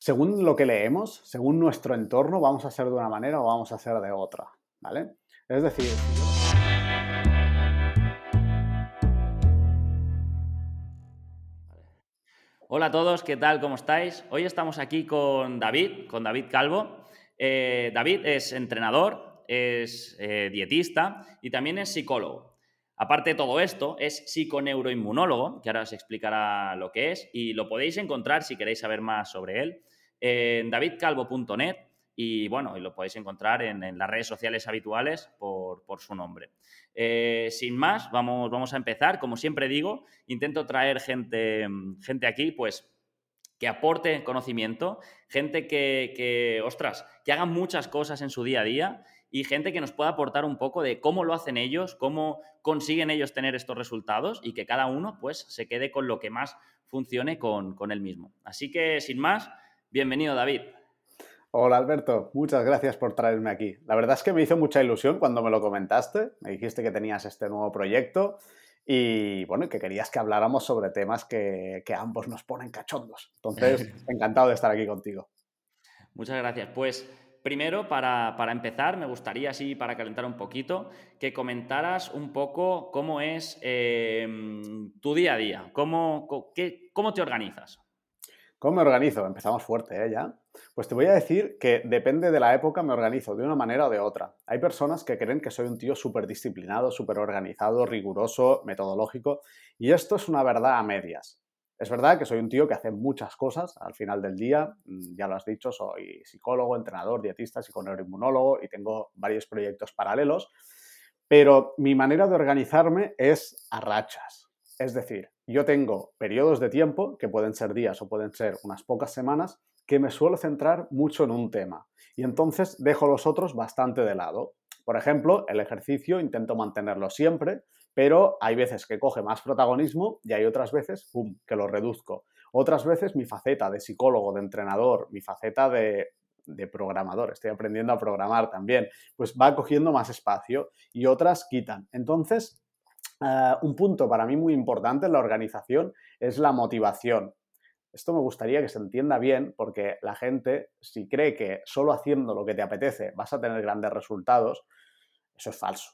según lo que leemos, según nuestro entorno, vamos a ser de una manera o vamos a ser de otra, ¿vale? Es decir, Hola a todos, ¿qué tal? ¿Cómo estáis? Hoy estamos aquí con David, con David Calvo. Eh, David es entrenador, es eh, dietista y también es psicólogo. Aparte de todo esto, es psiconeuroinmunólogo, que ahora os explicará lo que es, y lo podéis encontrar si queréis saber más sobre él en davidcalvo.net y bueno, y lo podéis encontrar en, las redes sociales habituales por, su nombre. Eh, sin más, vamos, vamos a empezar. Como siempre digo, intento traer gente, gente aquí, pues que aporte conocimiento, gente que, que, ostras, que haga muchas cosas en su día a día y gente que nos pueda aportar un poco de cómo lo hacen ellos, cómo consiguen ellos tener estos resultados y que cada uno pues se quede con lo que más funcione con, con él mismo. Así que sin más, bienvenido David. Hola Alberto, muchas gracias por traerme aquí. La verdad es que me hizo mucha ilusión cuando me lo comentaste, me dijiste que tenías este nuevo proyecto y bueno, que querías que habláramos sobre temas que, que ambos nos ponen cachondos. Entonces, encantado de estar aquí contigo. Muchas gracias. Pues primero, para, para, empezar, me gustaría, así para calentar un poquito, que comentaras un poco cómo es eh, tu día a día, cómo, qué, cómo te organizas. ¿Cómo me organizo? Empezamos fuerte, ¿eh? Ya. Pues te voy a decir que depende de la época me organizo de una manera o de otra. Hay personas que creen que soy un tío súper disciplinado, súper organizado, riguroso, metodológico, y esto es una verdad a medias. Es verdad que soy un tío que hace muchas cosas al final del día, mm, ya lo has dicho, soy psicólogo, entrenador, dietista, psiconeuroinmunólogo y tengo varios proyectos paralelos, pero mi manera de organizarme es a rachas. Es decir, yo tengo periodos de tiempo, que pueden ser días o pueden ser unas pocas semanas, que me suelo centrar mucho en un tema y entonces dejo los otros bastante de lado. Por ejemplo, el ejercicio intento mantenerlo siempre, pero hay veces que coge más protagonismo y hay otras veces, ¡pum!, que lo reduzco. Otras veces mi faceta de psicólogo, de entrenador, mi faceta de, de programador, estoy aprendiendo a programar también, pues va cogiendo más espacio y otras quitan. Entonces, eh, un punto para mí muy importante en la organización es la motivación. Esto me gustaría que se entienda bien porque la gente, si cree que solo haciendo lo que te apetece vas a tener grandes resultados, eso es falso.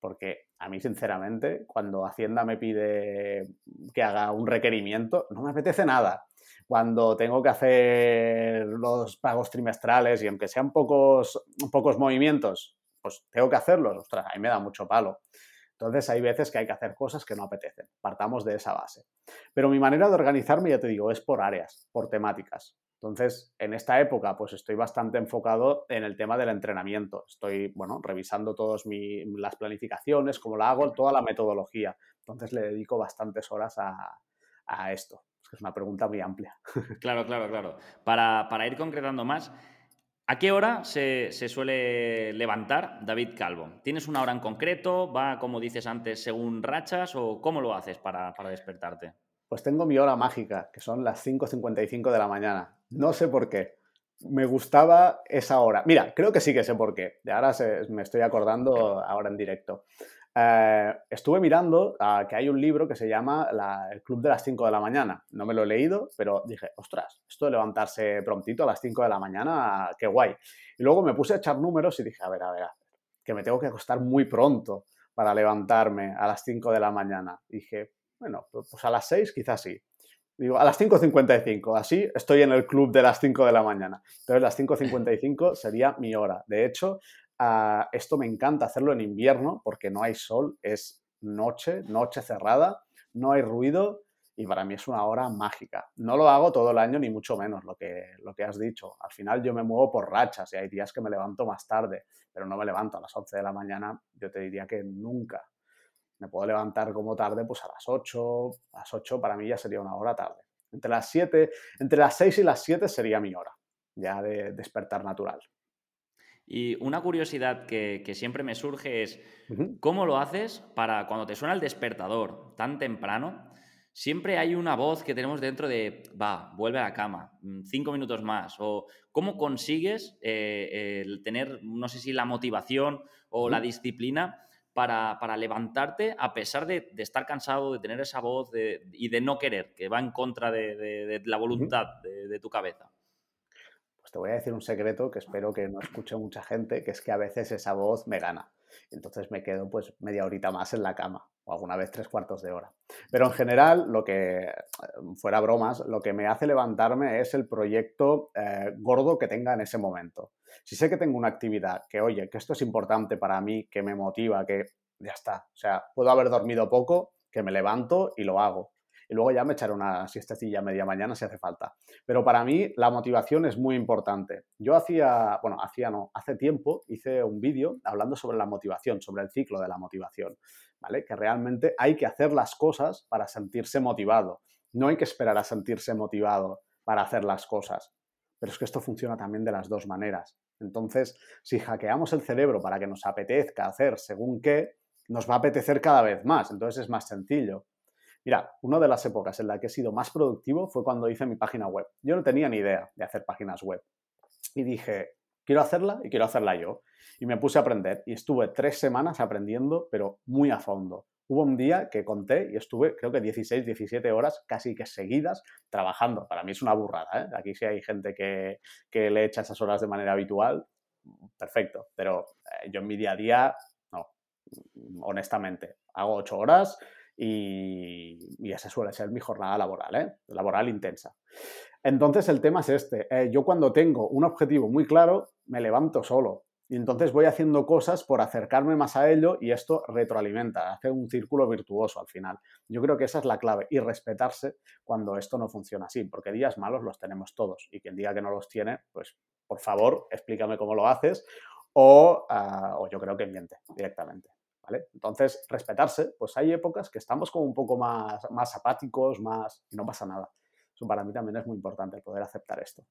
Porque a mí, sinceramente, cuando Hacienda me pide que haga un requerimiento, no me apetece nada. Cuando tengo que hacer los pagos trimestrales y aunque sean pocos, pocos movimientos, pues tengo que hacerlos, ostras, ahí me da mucho palo. Entonces hay veces que hay que hacer cosas que no apetecen. Partamos de esa base. Pero mi manera de organizarme, ya te digo, es por áreas, por temáticas. Entonces, en esta época, pues estoy bastante enfocado en el tema del entrenamiento. Estoy, bueno, revisando todas las planificaciones, cómo la hago, toda la metodología. Entonces, le dedico bastantes horas a, esto. Es una pregunta muy amplia. Claro, claro, claro. Para, para ir concretando más, ¿A qué hora se, suele levantar David Calvo? ¿Tienes una hora en concreto? ¿Va, como dices antes, según rachas? ¿O cómo lo haces para, despertarte? Pues tengo mi hora mágica, que son las 5.55 de la mañana. No sé por qué. Me gustaba esa hora. Mira, creo que sí que sé por qué. Ahora me estoy acordando ahora en directo. Eh, estuve mirando ah, que hay un libro que se llama El Club de las 5 de la mañana. No me lo he leído, pero dije, ostras, esto de levantarse prontito a las 5 de la mañana, qué guay. Y luego me puse a echar números y dije, a ver, a ver, que me tengo que acostar muy pronto para levantarme a las 5 de la mañana. dije, bueno, pues, pues a las 6 quizás sí. Digo, a las 5.55, así estoy en el club de las 5 de la mañana. Entonces, las 5.55 sería mi hora. De hecho, esto me encanta hacerlo en invierno porque no hay sol, es noche, noche cerrada, no hay ruido y para mí es una hora mágica. No lo hago todo el año ni mucho menos lo que, lo que has dicho. Al final yo me muevo por rachas y hay días que me levanto más tarde, pero no me levanto a las 11 de la mañana, yo te diría que nunca. Me puedo levantar como tarde pues a las 8, a las 8 para mí ya sería una hora tarde. Entre las 7, entre las 6 y las 7 sería mi hora ya de despertar natural. Y una curiosidad que, siempre me surge es, ¿cómo lo haces para cuando te suena el despertador tan temprano? Siempre hay una voz que tenemos dentro de, va, vuelve a la cama, mm, cinco minutos más. O cómo consigues eh, el tener, no sé si la motivación o la disciplina para, levantarte a pesar de, estar cansado, de tener esa voz y de no querer, que va en contra de, la voluntad de tu cabeza. Te voy a decir un secreto que espero que no escuche mucha gente, que es que a veces esa voz me gana. Entonces me quedo pues media horita más en la cama o alguna vez tres cuartos de hora. Pero en general, lo que, eh, fuera bromas, lo que me hace levantarme es el proyecto eh, gordo que tenga en ese momento. Si sé que tengo una actividad que, oye, que esto es importante para mí, que me motiva, que ya está. O sea, puedo haber dormido poco, que me levanto y lo hago y luego ya me echaré una siestecilla media mañana si hace falta. Pero para mí la motivación es muy importante. Yo hacía, bueno, hacía no, hace tiempo hice un vídeo hablando sobre la motivación, sobre el ciclo de la motivación, ¿vale? Que realmente hay que hacer las cosas para sentirse motivado. No hay que esperar a sentirse motivado para hacer las cosas. Pero es que esto funciona también de las dos maneras. Entonces, si hackeamos el cerebro para que nos apetezca hacer según qué, nos va a apetecer cada vez más. Entonces es más sencillo. Mira, una de las épocas en la que he sido más productivo fue cuando hice mi página web. Yo no tenía ni idea de hacer páginas web. Y dije, quiero hacerla y quiero hacerla yo. Y me puse a aprender y estuve tres semanas aprendiendo, pero muy a fondo. Hubo un día que conté y estuve, creo que 16, 17 horas casi que seguidas trabajando. Para mí es una burrada. ¿eh? Aquí sí hay gente que, que le echa esas horas de manera habitual, perfecto. Pero eh, yo en mi día a día, no, honestamente, hago ocho horas y, esa suele ser mi jornada laboral, ¿eh? laboral intensa. Entonces el tema es este, eh, yo cuando tengo un objetivo muy claro, me levanto solo y entonces voy haciendo cosas por acercarme más a ello y esto retroalimenta, hace un círculo virtuoso al final. Yo creo que esa es la clave y respetarse cuando esto no funciona así, porque días malos los tenemos todos y quien diga que no los tiene, pues por favor explícame cómo lo haces o, uh, o yo creo que miente directamente. Entonces, respetarse, pues hay épocas que estamos como un poco más, más apáticos, más... y no pasa nada. Eso para mí también es muy importante, poder aceptar esto.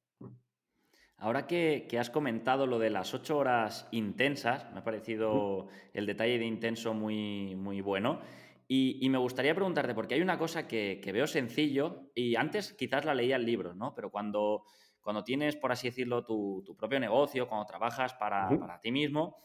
Ahora que, has comentado lo de las ocho horas intensas, me ha parecido el detalle de intenso muy, muy bueno. Y, me gustaría preguntarte, porque hay una cosa que, veo sencillo, y antes quizás la leía en libros, ¿no? Pero cuando, cuando tienes, por así decirlo, tu, propio negocio, cuando trabajas para, para ti mismo,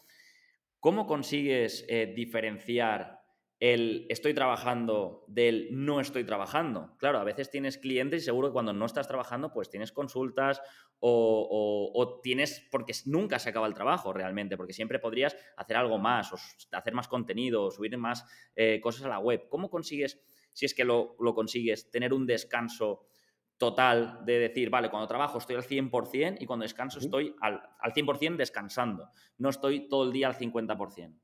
¿Cómo consigues eh, diferenciar el estoy trabajando del no estoy trabajando? Claro, a veces tienes clientes y seguro que cuando no estás trabajando, pues tienes consultas o, tienes, porque nunca se acaba el trabajo realmente, porque siempre podrías hacer algo más, o hacer más contenido, o subir más eh, cosas a la web. ¿Cómo consigues, si es que lo, lo consigues, tener un descanso? Total de decir, vale, cuando trabajo estoy al 100% y cuando descanso estoy al, al 100% descansando. No estoy todo el día al 50%.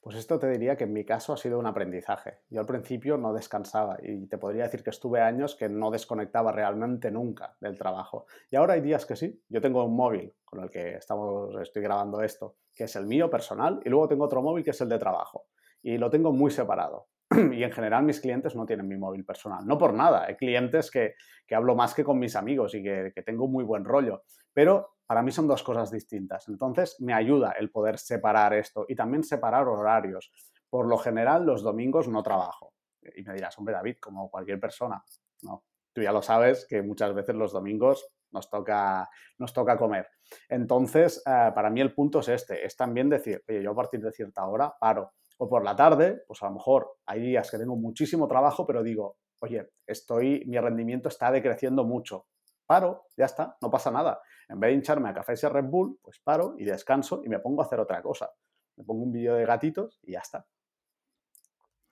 Pues esto te diría que en mi caso ha sido un aprendizaje. Yo al principio no descansaba y te podría decir que estuve años que no desconectaba realmente nunca del trabajo. Y ahora hay días que sí. Yo tengo un móvil con el que estamos, estoy grabando esto, que es el mío personal, y luego tengo otro móvil que es el de trabajo. Y lo tengo muy separado. y en general mis clientes no tienen mi móvil personal. No por nada, hay clientes que, hablo más que con mis amigos y que, que tengo muy buen rollo, pero para mí son dos cosas distintas. Entonces me ayuda el poder separar esto y también separar horarios. Por lo general los domingos no trabajo. Y me dirás, hombre David, como cualquier persona. No, tú ya lo sabes que muchas veces los domingos nos toca, nos toca comer. Entonces, eh, para mí el punto es este, es también decir, oye, yo a partir de cierta hora paro o por la tarde, pues a lo mejor hay días que tengo muchísimo trabajo, pero digo, oye, estoy, mi rendimiento está decreciendo mucho. Paro, ya está, no pasa nada. En vez de hincharme a café y Red Bull, pues paro y descanso y me pongo a hacer otra cosa. Me pongo un vídeo de gatitos y ya está.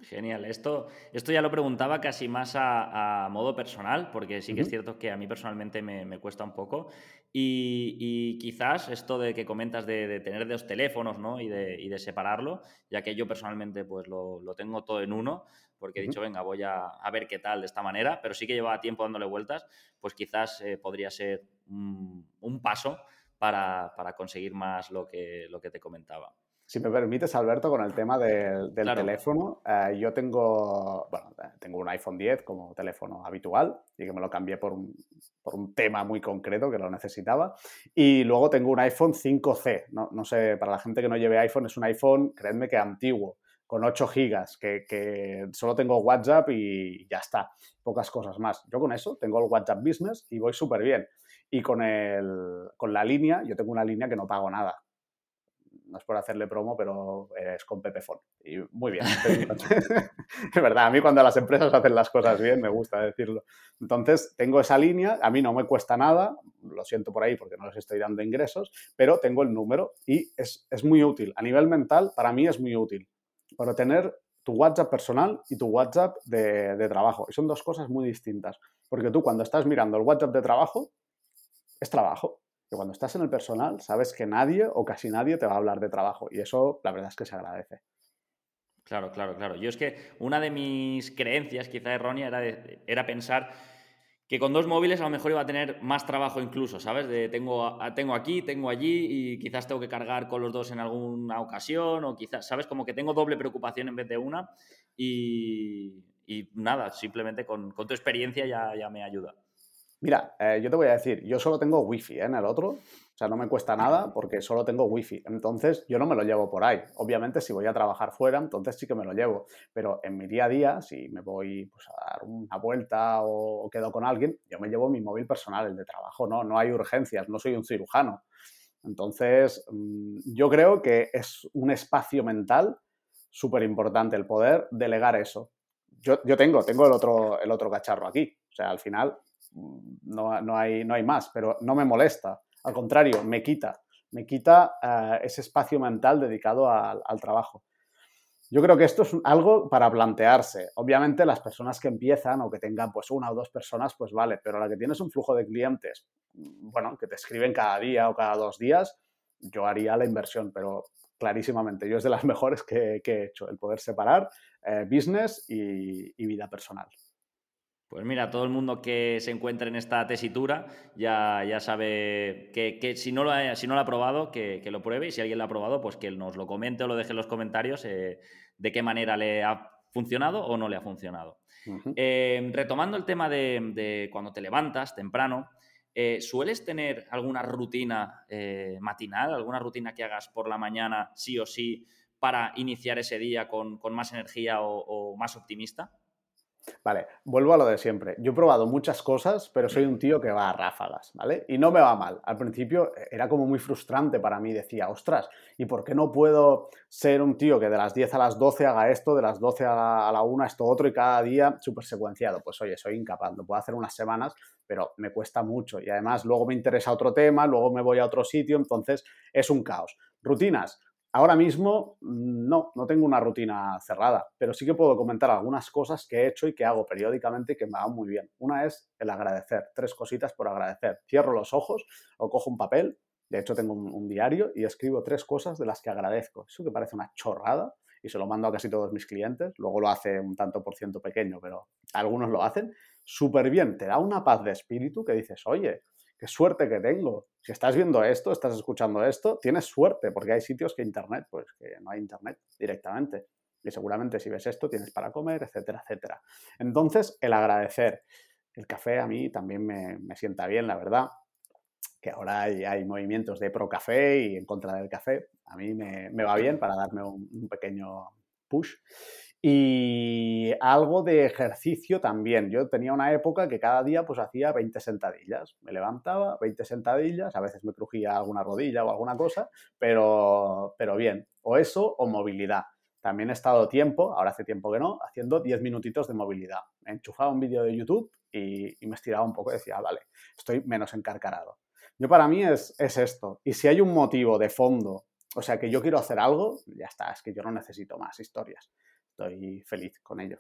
Genial. Esto, esto ya lo preguntaba casi más a, modo personal, porque sí que es cierto que a mí personalmente me, cuesta un poco. Y, quizás esto de que comentas de, tener dos teléfonos ¿no? y, de, separarlo, ya que yo personalmente pues lo, tengo todo en uno, porque he dicho, venga, voy a, ver qué tal de esta manera, pero sí que llevaba tiempo dándole vueltas, pues quizás eh, podría ser un, paso para, conseguir más lo que, lo que te comentaba. Si me permites, Alberto, con el tema del teléfono, eh, yo tengo, bueno, tengo un iPhone 10 como teléfono habitual y que me lo cambié por un, por un tema muy concreto que lo necesitaba. Y luego tengo un iPhone 5C. No, no, sé, para la gente que no lleve iPhone, es un iPhone, créanme que antiguo, con 8 gigas, que, que solo tengo WhatsApp y ya está, pocas cosas más. Yo con eso tengo el WhatsApp Business y voy súper bien. Y con, el, con la línea, yo tengo una línea que no pago nada no es por hacerle promo, pero es con Pepefon. Y muy bien. es verdad, a mí cuando las empresas hacen las cosas bien, me gusta decirlo. Entonces, tengo esa línea, a mí no me cuesta nada, lo siento por ahí porque no les estoy dando ingresos, pero tengo el número y es, es muy útil. A nivel mental, para mí es muy útil. Para tener tu WhatsApp personal y tu WhatsApp de, de trabajo. Y son dos cosas muy distintas. Porque tú cuando estás mirando el WhatsApp de trabajo, es trabajo cuando estás en el personal sabes que nadie o casi nadie te va a hablar de trabajo y eso la verdad es que se agradece. Claro, claro, claro. Yo es que una de mis creencias, quizá errónea, era, era pensar que con dos móviles a lo mejor iba a tener más trabajo incluso, ¿sabes? Tengo, tengo aquí, tengo allí y quizás tengo que cargar con los dos en alguna ocasión o quizás, ¿sabes? Como que tengo doble preocupación en vez de una y, nada, simplemente con, con tu experiencia ya, ya me ayuda. Mira, eh, yo te voy a decir, yo solo tengo wifi ¿eh? en el otro, o sea, no me cuesta nada porque solo tengo wifi. Entonces, yo no me lo llevo por ahí. Obviamente, si voy a trabajar fuera, entonces sí que me lo llevo. Pero en mi día a día, si me voy pues, a dar una vuelta o, quedo con alguien, yo me llevo mi móvil personal, el de trabajo, no, no hay urgencias, no soy un cirujano. Entonces, mm, yo creo que es un espacio mental súper importante el poder delegar eso. Yo, yo, tengo, tengo el otro, el otro cacharro aquí. O sea, al final no, no, hay, no hay más, pero no me molesta. Al contrario, me quita, me quita eh, ese espacio mental dedicado al, trabajo. Yo creo que esto es algo para plantearse. Obviamente las personas que empiezan o que tengan pues una o dos personas, pues vale, pero la que tienes un flujo de clientes, bueno, que te escriben cada día o cada dos días, yo haría la inversión, pero clarísimamente, yo es de las mejores que, he hecho, el poder separar eh, business y vida personal. Pues mira, todo el mundo que se encuentre en esta tesitura ya, ya sabe que, si, no lo ha, si no lo ha probado, que, lo pruebe y si alguien lo ha probado, pues que nos lo comente o lo deje en los comentarios eh, de qué manera le ha funcionado o no le ha funcionado. Eh, retomando el tema de, cuando te levantas temprano, eh, ¿sueles tener alguna rutina matinal, alguna rutina que hagas por la mañana sí o sí para iniciar ese día con, más energía o más optimista? Vale, vuelvo a lo de siempre. Yo he probado muchas cosas, pero soy un tío que va a ráfagas, ¿vale? Y no me va mal. Al principio eh, era como muy frustrante para mí. Decía, ostras, ¿y por qué no puedo ser un tío que de las 10 a las 12 haga esto, de las 12 a la, 1 esto otro y cada día súper secuenciado? Pues oye, soy incapaz. Lo puedo hacer unas semanas, pero me cuesta mucho. Y además luego me interesa otro tema, luego me voy a otro sitio, entonces es un caos. Rutinas, Ahora mismo no, no tengo una rutina cerrada, pero sí que puedo comentar algunas cosas que he hecho y que hago periódicamente y que me van muy bien. Una es el agradecer, tres cositas por agradecer. Cierro los ojos o cojo un papel, de hecho tengo un, diario y escribo tres cosas de las que agradezco. Eso que parece una chorrada y se lo mando a casi todos mis clientes, luego lo hace un tanto por ciento pequeño, pero algunos lo hacen súper bien, te da una paz de espíritu que dices, oye, suerte que tengo. Si estás viendo esto, estás escuchando esto, tienes suerte, porque hay sitios que Internet, pues que no hay Internet directamente. Y seguramente si ves esto, tienes para comer, etcétera, etcétera. Entonces, el agradecer. El café a mí también me, sienta bien, la verdad. Que ahora hay, movimientos de pro café y en contra del café. A mí me, va bien para darme un pequeño push. Y algo de ejercicio también. Yo tenía una época que cada día pues hacía 20 sentadillas. Me levantaba, 20 sentadillas, a veces me crujía alguna rodilla o alguna cosa, pero, pero bien. O eso o movilidad. También he estado tiempo, ahora hace tiempo que no, haciendo 10 minutitos de movilidad. Me enchufaba un vídeo de YouTube y, me estiraba un poco y decía, vale, estoy menos encarcarado. Yo para mí es, es esto. Y si hay un motivo de fondo, o sea, que yo quiero hacer algo, ya está, es que yo no necesito más historias estoy feliz con ello.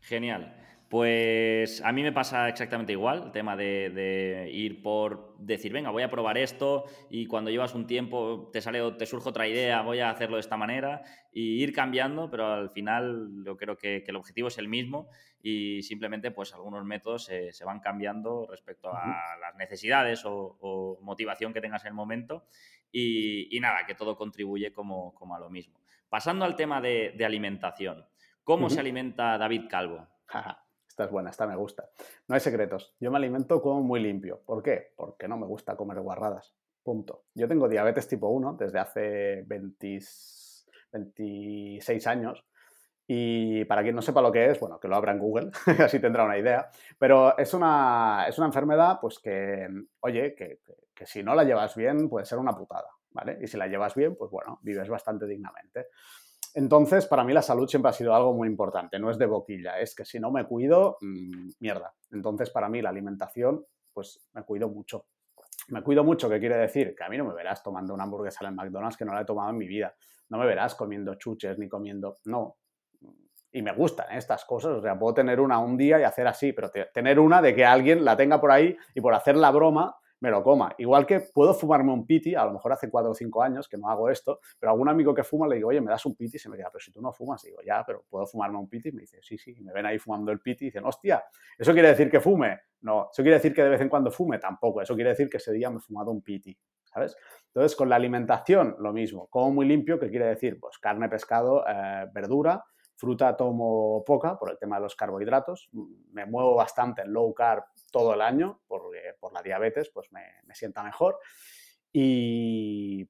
Genial. Pues a mí me pasa exactamente igual, el tema de, ir por decir, venga, voy a probar esto y cuando llevas un tiempo te sale te surge otra idea, voy a hacerlo de esta manera y ir cambiando, pero al final yo creo que, el objetivo es el mismo y simplemente pues algunos métodos se, van cambiando respecto a las necesidades o, motivación que tengas en el momento y, nada, que todo contribuye como a lo mismo. Pasando al tema de, alimentación. ¿Cómo se alimenta David Calvo? esta es buena, esta me gusta. No hay secretos. Yo me alimento como muy limpio. ¿Por qué? Porque no me gusta comer guarradas. Punto. Yo tengo diabetes tipo 1 desde hace 26 años. Y para quien no sepa lo que es, bueno, que lo abra en Google, así tendrá una idea. Pero es una, es una enfermedad, pues que, oye, que, que, si no la llevas bien puede ser una putada. ¿Vale? Y si la llevas bien, pues bueno, vives bastante dignamente. Entonces, para mí la salud siempre ha sido algo muy importante, no es de boquilla, es que si no me cuido, mmm, mierda. Entonces, para mí la alimentación, pues me cuido mucho. Me cuido mucho, ¿qué quiere decir? Que a mí no me verás tomando una hamburguesa en McDonald's que no la he tomado en mi vida. No me verás comiendo chuches ni comiendo... No. Y me gustan ¿eh? estas cosas. O sea, puedo tener una un día y hacer así, pero tener una de que alguien la tenga por ahí y por hacer la broma me lo coma. Igual que puedo fumarme un piti, a lo mejor hace cuatro o cinco años que no hago esto, pero algún amigo que fuma le digo, oye, me das un piti y se me queda, pero si tú no fumas, digo, ya, pero puedo fumarme un piti y me dice, sí, sí, y me ven ahí fumando el piti y dicen, hostia, ¿eso quiere decir que fume? No, ¿eso quiere decir que de vez en cuando fume? Tampoco, eso quiere decir que ese día me he fumado un piti, ¿sabes? Entonces, con la alimentación, lo mismo, como muy limpio, ¿qué quiere decir? Pues carne, pescado, eh, verdura, Fruta tomo poca por el tema de los carbohidratos. Me muevo bastante en low carb todo el año porque por la diabetes pues me, sienta mejor. Y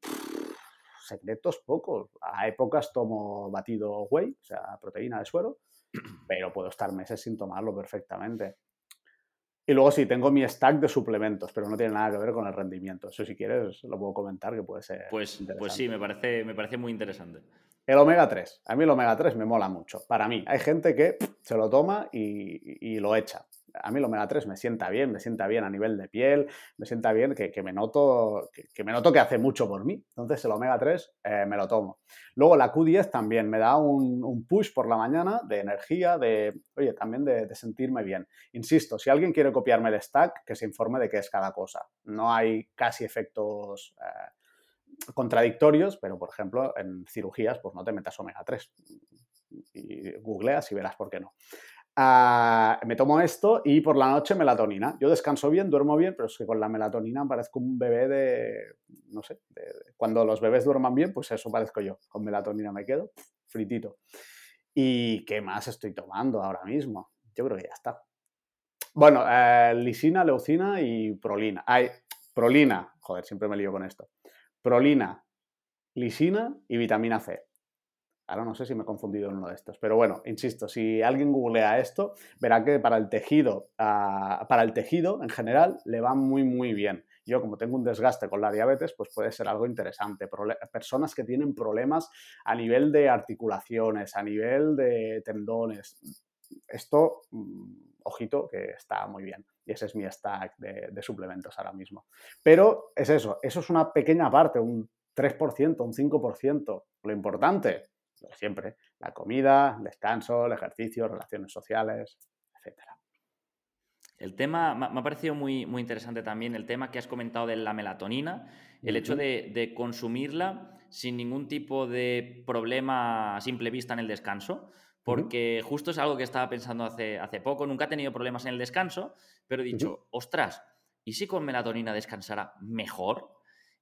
secretos pocos. A épocas tomo batido whey, o sea, proteína de suero, pero puedo estar meses sin tomarlo perfectamente. Y luego sí, tengo mi stack de suplementos, pero no tiene nada que ver con el rendimiento. Eso si quieres lo puedo comentar, que puede ser. Pues, pues sí, me parece, me parece muy interesante. El omega 3. A mí el omega 3 me mola mucho. Para mí. Hay gente que se lo toma y, lo echa. A mí el omega 3 me sienta bien, me sienta bien a nivel de piel, me sienta bien que, me, noto, que, me noto que hace mucho por mí. Entonces el omega 3 eh, me lo tomo. Luego la Q10 también me da un, push por la mañana de energía, de, oye, también de, sentirme bien. Insisto, si alguien quiere copiarme el stack, que se informe de qué es cada cosa. No hay casi efectos... Eh, contradictorios, pero por ejemplo, en cirugías, pues no te metas omega 3. Y googleas y verás por qué no. Ah, me tomo esto y por la noche melatonina. Yo descanso bien, duermo bien, pero es que con la melatonina parezco un bebé de, no sé, cuando los bebés duerman bien, pues eso parezco yo. Con melatonina me quedo fritito. ¿Y qué más estoy tomando ahora mismo? Yo creo que ya está. Bueno, eh, lisina, leucina y prolina. Ay, prolina. Joder, siempre me lío con esto prolina, lisina y vitamina C. Ahora no sé si me he confundido en uno de estos, pero bueno, insisto, si alguien googlea esto, verá que para el tejido, ah, para el tejido en general le va muy muy bien. Yo como tengo un desgaste con la diabetes, pues puede ser algo interesante. personas que tienen problemas a nivel de articulaciones, a nivel de tendones. Esto, mm, ojito, que está muy bien y ese es mi stack de, suplementos ahora mismo. Pero es eso, eso es una pequeña parte, un 3%, un 5%. Lo importante, siempre, la comida, el descanso, el ejercicio, relaciones sociales, etc. El tema, me ha parecido muy, muy interesante también el tema que has comentado de la melatonina, el hecho de, consumirla sin ningún tipo de problema a simple vista en el descanso, porque justo es algo que estaba pensando hace, hace poco, nunca he tenido problemas en el descanso, pero he dicho, ostras, ¿y si con melatonina descansara mejor?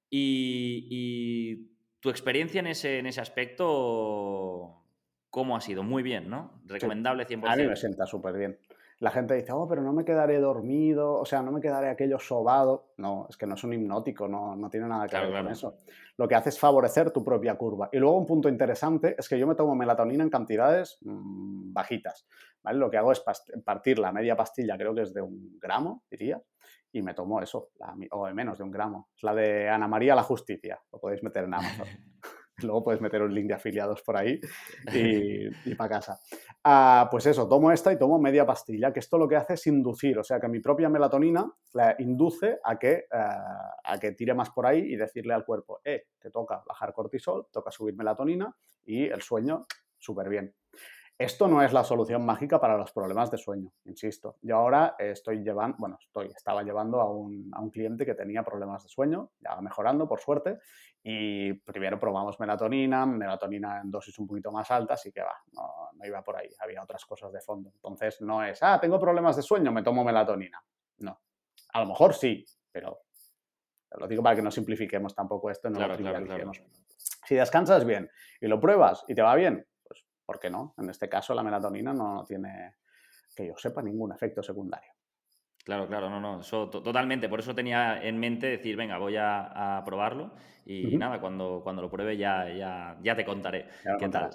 Y, tu experiencia en ese, en ese aspecto, ¿cómo ha sido? Muy bien, ¿no? Recomendable 100%. A mí me sienta súper bien la gente dice, oh, pero no me quedaré dormido, o sea, no me quedaré aquello sobado. No, es que no es un hipnótico, no, no tiene nada que ver con eso. Lo que hace es favorecer tu propia curva. Y luego un punto interesante es que yo me tomo melatonina en cantidades mm, bajitas. ¿vale? Lo que hago es partir la media pastilla, creo que es de un gramo, diría, y me tomo eso, o de menos de un gramo. Es la de Ana María la Justicia, lo podéis meter en Amazon. Luego puedes meter un link de afiliados por ahí y, para casa. Ah, pues eso, tomo esta y tomo media pastilla, que esto lo que hace es inducir, o sea que mi propia melatonina la induce a que, ah, a que tire más por ahí y decirle al cuerpo, eh, te toca bajar cortisol, toca subir melatonina y el sueño súper bien. Esto no es la solución mágica para los problemas de sueño, insisto. Yo ahora estoy llevando, bueno, estoy, estaba llevando a un, a un, cliente que tenía problemas de sueño, ya va mejorando por suerte, y primero probamos melatonina, melatonina en dosis un poquito más altas y que va, no, no iba por ahí, había otras cosas de fondo. Entonces no es, ah, tengo problemas de sueño, me tomo melatonina. No, a lo mejor sí, pero lo digo para que no simplifiquemos tampoco esto, no lo trivialicemos. Si descansas bien y lo pruebas y te va bien, ¿por qué no? En este caso la melatonina no tiene, que yo sepa, ningún efecto secundario. Claro, claro, no, no, eso totalmente. Por eso tenía en mente decir, venga, voy a, probarlo y nada, cuando, cuando lo pruebe ya, ya, ya te contaré qué tal.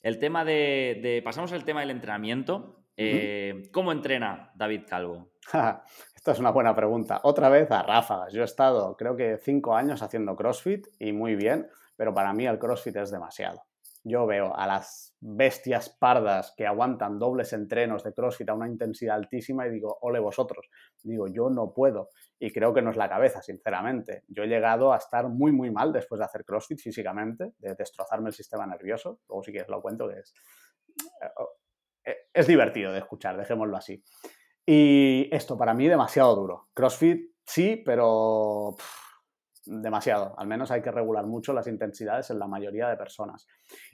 El tema de, Pasamos al tema del entrenamiento. Eh, ¿Cómo entrena David Calvo? Esta es una buena pregunta. Otra vez a ráfagas. Yo he estado, creo que cinco años haciendo CrossFit y muy bien, pero para mí el CrossFit es demasiado. Yo veo a las bestias pardas que aguantan dobles entrenos de CrossFit a una intensidad altísima y digo, ole vosotros. Digo, yo no puedo. Y creo que no es la cabeza, sinceramente. Yo he llegado a estar muy, muy mal después de hacer CrossFit físicamente, de destrozarme el sistema nervioso. Luego si quieres lo cuento, que es eh, es divertido de escuchar, dejémoslo así. Y esto para mí demasiado duro. CrossFit sí, pero demasiado. Al menos hay que regular mucho las intensidades en la mayoría de personas.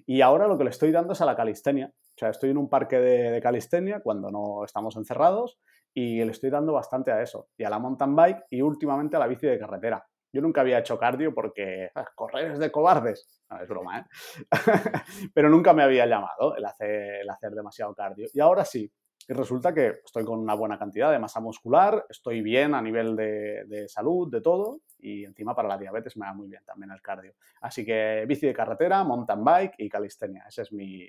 Y ahora lo que le estoy dando es a la calistenia. O sea, estoy en un parque de, calistenia cuando no estamos encerrados y le estoy dando bastante a eso. Y a la mountain bike y últimamente a la bici de carretera. Yo nunca había hecho cardio porque ah, correr es de cobardes. No, es broma, ¿eh? Pero nunca me había llamado el hacer, el hacer demasiado cardio. Y ahora sí. Y resulta que estoy con una buena cantidad de masa muscular, estoy bien a nivel de, de salud, de todo, y encima para la diabetes me va muy bien también el cardio. Así que bici de carretera, mountain bike y calistenia. Ese es mi,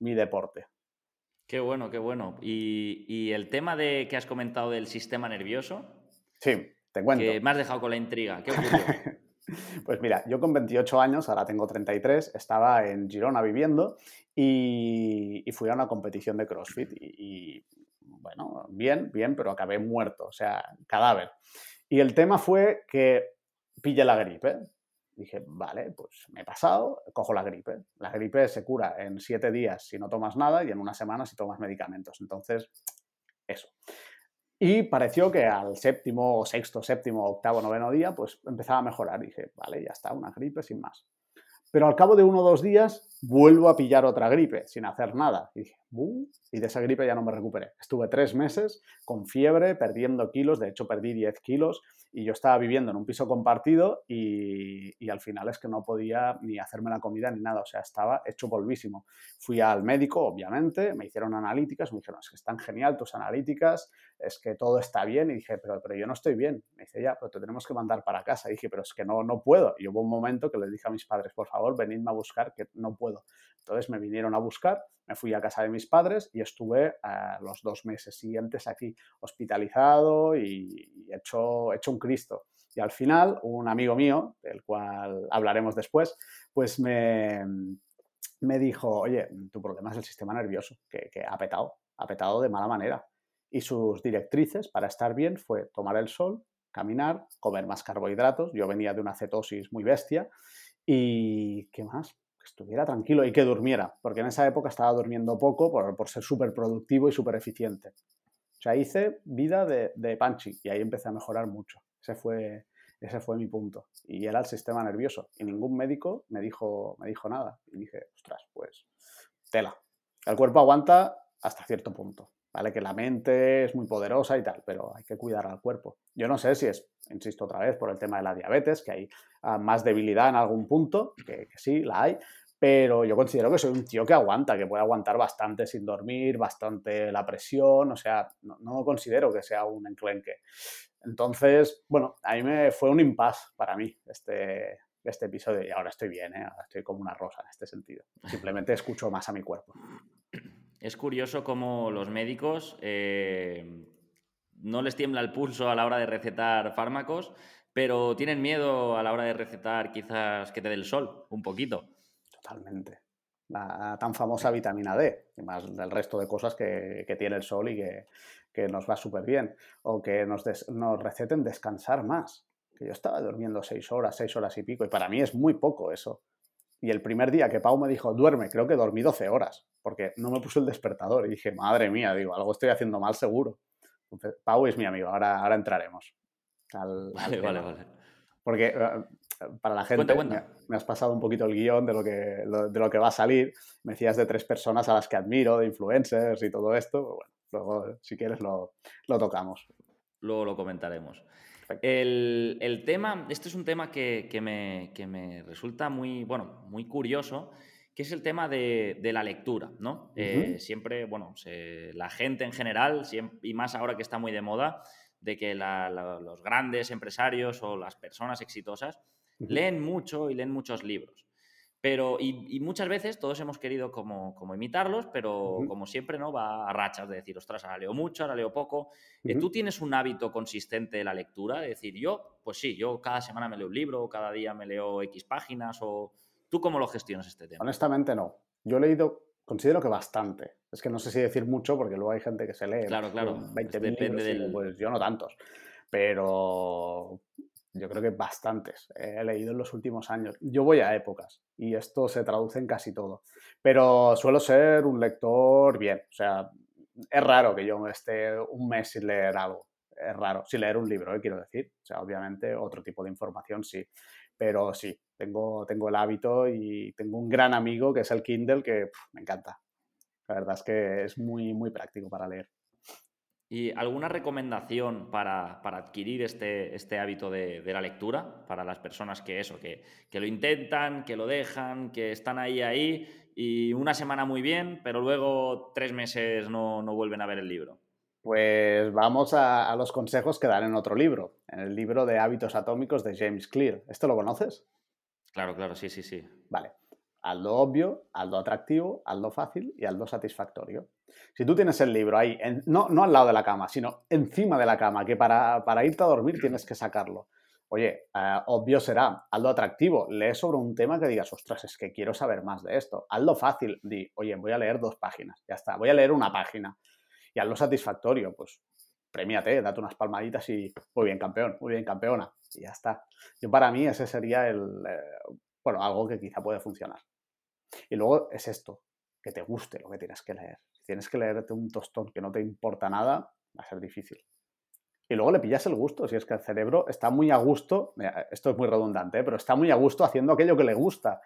mi deporte. Qué bueno, qué bueno. ¿Y, ¿Y, el tema de que has comentado del sistema nervioso? Sí. Te cuento. Que me has dejado con la intriga. ¿Qué pues mira, yo con 28 años, ahora tengo 33, estaba en Girona viviendo y, fui a una competición de CrossFit y, bueno, bien, bien, pero acabé muerto, o sea, cadáver. Y el tema fue que pille la gripe. Dije, vale, pues me he pasado, cojo la gripe. La gripe se cura en siete días si no tomas nada y en una semana si tomas medicamentos. Entonces, eso. Y pareció que al séptimo, sexto, séptimo, octavo, noveno día, pues empezaba a mejorar. dije, vale, ya está, una gripe sin más. Pero al cabo de uno o dos días vuelvo a pillar otra gripe sin hacer nada. Y dije, y de esa gripe ya no me recuperé. Estuve tres meses con fiebre, perdiendo kilos, de hecho perdí 10 kilos y yo estaba viviendo en un piso compartido y, y, al final es que no podía ni hacerme la comida ni nada, o sea, estaba hecho polvísimo. Fui al médico, obviamente, me hicieron analíticas, me dijeron, es que están genial tus analíticas, es que todo está bien y dije, pero, pero yo no estoy bien. Me dice, ya, pero te tenemos que mandar para casa. Y dije, pero es que no, no puedo. Y hubo un momento que les dije a mis padres, por favor, venidme a buscar, que no puedo. Entonces me vinieron a buscar, me fui a casa de mis padres y estuve eh, los dos meses siguientes aquí hospitalizado y, hecho, un Cristo. Y al final, un amigo mío, del cual hablaremos después, pues me, me dijo, oye, tu problema es el sistema nervioso, que, que ha petado, ha petado de mala manera. Y sus directrices para estar bien fue tomar el sol, caminar, comer más carbohidratos. Yo venía de una cetosis muy bestia. ¿Y qué más? Que estuviera tranquilo y que durmiera, porque en esa época estaba durmiendo poco por, por ser súper productivo y súper eficiente. O sea, hice vida de, de Panchi y ahí empecé a mejorar mucho. Ese fue, ese fue mi punto. Y era el sistema nervioso. Y ningún médico me dijo, me dijo nada. Y dije, ostras, pues tela. El cuerpo aguanta hasta cierto punto. ¿Vale? Que la mente es muy poderosa y tal, pero hay que cuidar al cuerpo. Yo no sé si es, insisto otra vez, por el tema de la diabetes, que hay ah, más debilidad en algún punto, que, sí, la hay, pero yo considero que soy un tío que aguanta, que puede aguantar bastante sin dormir, bastante la presión, o sea, no, considero que sea un enclenque. Entonces, bueno, a mí me fue un impasse para mí este, este episodio y ahora estoy bien, ¿eh? estoy como una rosa en este sentido. Simplemente escucho más a mi cuerpo. Es curioso cómo los médicos eh, no les tiembla el pulso a la hora de recetar fármacos, pero tienen miedo a la hora de recetar quizás que te dé el sol, un poquito. Totalmente. La tan famosa vitamina D, y más del resto de cosas que, que tiene el sol y que, que nos va súper bien. O que nos, des, nos receten descansar más. Que yo estaba durmiendo seis horas, seis horas y pico, y para mí es muy poco eso. Y el primer día que Pau me dijo, duerme, creo que dormí 12 horas, porque no me puso el despertador. Y dije, madre mía, digo, algo estoy haciendo mal seguro. Entonces, Pau es mi amigo, ahora, ahora entraremos. Al, vale, al vale, vale. Porque eh, para la gente, cuenta, cuenta. Me, me, has pasado un poquito el guion de lo, que, lo, de lo que va a salir. Me decías de tres personas a las que admiro, de influencers y todo esto. Bueno, luego, si quieres, lo, lo tocamos. Luego lo comentaremos. El, el, tema, este es un tema que, que, me, que, me, resulta muy, bueno, muy curioso, que es el tema de, de la lectura, ¿no? Uh -huh. eh, siempre, bueno, se, la gente en general, siempre, y más ahora que está muy de moda, de que la, la, los grandes empresarios o las personas exitosas uh -huh. leen mucho y leen muchos libros. Pero, y, muchas veces todos hemos querido como, como imitarlos, pero como siempre, ¿no? Va a rachas de decir, ostras, ahora leo mucho, ahora leo poco. Eh, ¿Tú tienes un hábito consistente de la lectura? De decir, yo, pues sí, yo cada semana me leo un libro, cada día me leo X páginas, o ¿tú cómo lo gestionas este tema? Honestamente no. Yo he leído, considero que bastante. Es que no sé si decir mucho, porque luego hay gente que se lee claro, claro. 20 libros, del... pues yo no tantos. Pero yo creo que bastantes. He leído en los últimos años. Yo voy a épocas y esto se traduce en casi todo. Pero suelo ser un lector bien. O sea, es raro que yo esté un mes sin leer algo. Es raro. Sin leer un libro, ¿eh? quiero decir. O sea, obviamente otro tipo de información sí. Pero sí, tengo, tengo el hábito y tengo un gran amigo que es el Kindle que me encanta. La verdad es que es muy, muy práctico para leer. ¿Y alguna recomendación para, adquirir este, este hábito de, la lectura para las personas que eso, que, lo intentan, que lo dejan, que están ahí, ahí, y una semana muy bien, pero luego tres meses no, vuelven a ver el libro? Pues vamos a, a, los consejos que dan en otro libro, en el libro de hábitos atómicos de James Clear. ¿Esto lo conoces? Claro, claro, sí, sí, sí. Vale. Aldo obvio, aldo atractivo, aldo fácil y aldo satisfactorio. Si tú tienes el libro ahí, no, no al lado de la cama, sino encima de la cama, que para, para irte a dormir tienes que sacarlo. Oye, eh, obvio será, algo atractivo, lee sobre un tema que digas, ostras, es que quiero saber más de esto. Hazlo fácil, di, oye, voy a leer dos páginas, ya está, voy a leer una página. Y hazlo satisfactorio, pues premiate, date unas palmaditas y muy bien, campeón, muy bien, campeona. Y ya está. Yo para mí ese sería el, eh, bueno, algo que quizá puede funcionar. Y luego es esto, que te guste lo que tienes que leer tienes que leerte un tostón que no te importa nada, va a ser difícil. Y luego le pillas el gusto, si es que el cerebro está muy a gusto, esto es muy redundante, ¿eh? pero está muy a gusto haciendo aquello que le gusta.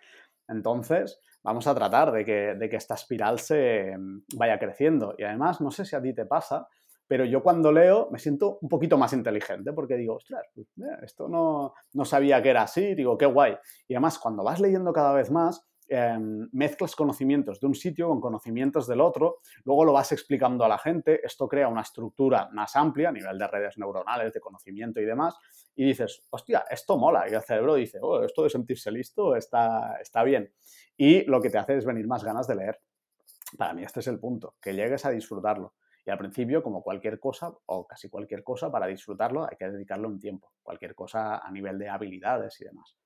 Entonces, vamos a tratar de que, de que esta espiral se mm, vaya creciendo. Y además, no sé si a ti te pasa, pero yo cuando leo me siento un poquito más inteligente porque digo, ostras, pues, esto no, no sabía que era así, digo, qué guay. Y además, cuando vas leyendo cada vez más, Em, mezclas conocimientos de un sitio con conocimientos del otro, luego lo vas explicando a la gente, esto crea una estructura más amplia a nivel de redes neuronales, de conocimiento y demás, y dices, hostia, esto mola, y el cerebro dice, oh, esto de sentirse listo está, está bien. Y lo que te hace es venir más ganas de leer. Para mí este es el punto, que llegues a disfrutarlo. Y al principio, como cualquier cosa, o casi cualquier cosa, para disfrutarlo hay que dedicarle un tiempo. Cualquier cosa a nivel de habilidades y demás.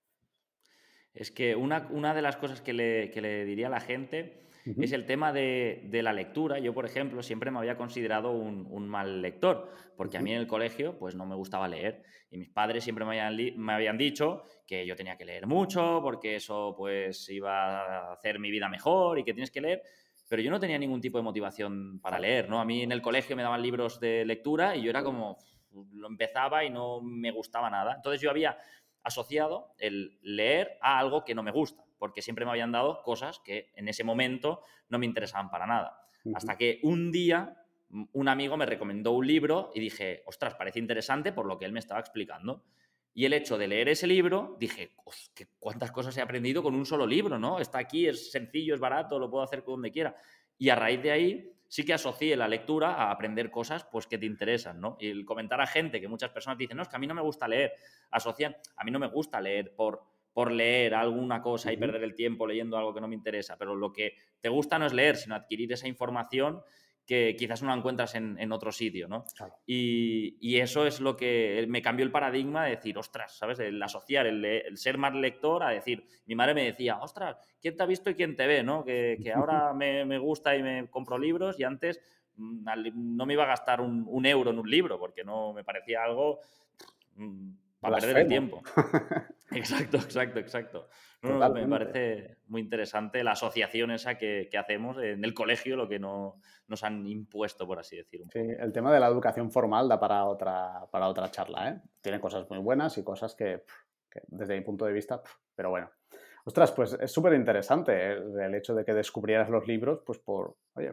Es que una, una de las cosas que le, que le, diría a la gente es el tema de, de, la lectura. Yo, por ejemplo, siempre me había considerado un, un mal lector, porque a mí en el colegio pues no me gustaba leer. Y mis padres siempre me habían, me habían dicho que yo tenía que leer mucho, porque eso pues iba a hacer mi vida mejor y que tienes que leer pero yo no tenía ningún tipo de motivación para leer, ¿no? A mí en el colegio me daban libros de lectura y yo era como, lo empezaba y no me gustaba nada. Entonces yo había asociado el leer a algo que no me gusta, porque siempre me habían dado cosas que en ese momento no me interesaban para nada. Hasta que un día un amigo me recomendó un libro y dije, ostras, parece interesante por lo que él me estaba explicando. Y el hecho de leer ese libro, dije, cuántas cosas he aprendido con un solo libro, ¿no? Está aquí, es sencillo, es barato, lo puedo hacer donde quiera. Y a raíz de ahí sí que asocié la lectura a aprender cosas pues, que te interesan, ¿no? Y el comentar a gente que muchas personas dicen, no, es que a mí no me gusta leer, asocian, a mí no me gusta leer por, por leer alguna cosa y perder el tiempo leyendo algo que no me interesa, pero lo que te gusta no es leer, sino adquirir esa información que quizás no la encuentras en, otro sitio, ¿no? Y, eso es lo que me cambió el paradigma de decir, ostras, ¿sabes? El asociar, el, ser más lector a decir, mi madre me decía, ostras, ¿quién te ha visto y quién te ve, ¿no? Que, ahora me, gusta y me compro libros y antes mm, no me iba a gastar un, euro en un libro porque no me parecía algo mm, para perder el tiempo. exacto, exacto, exacto me parece muy interesante la asociación esa que, hacemos en el colegio, lo que no, nos han impuesto, por así decirlo. Sí, el tema de la educación formal da para otra, para otra charla. ¿eh? Tiene cosas muy buenas y cosas que, desde mi punto de vista, pero bueno. Ostras, pues es súper interesante ¿eh? el hecho de que descubrieras los libros, pues por, oye,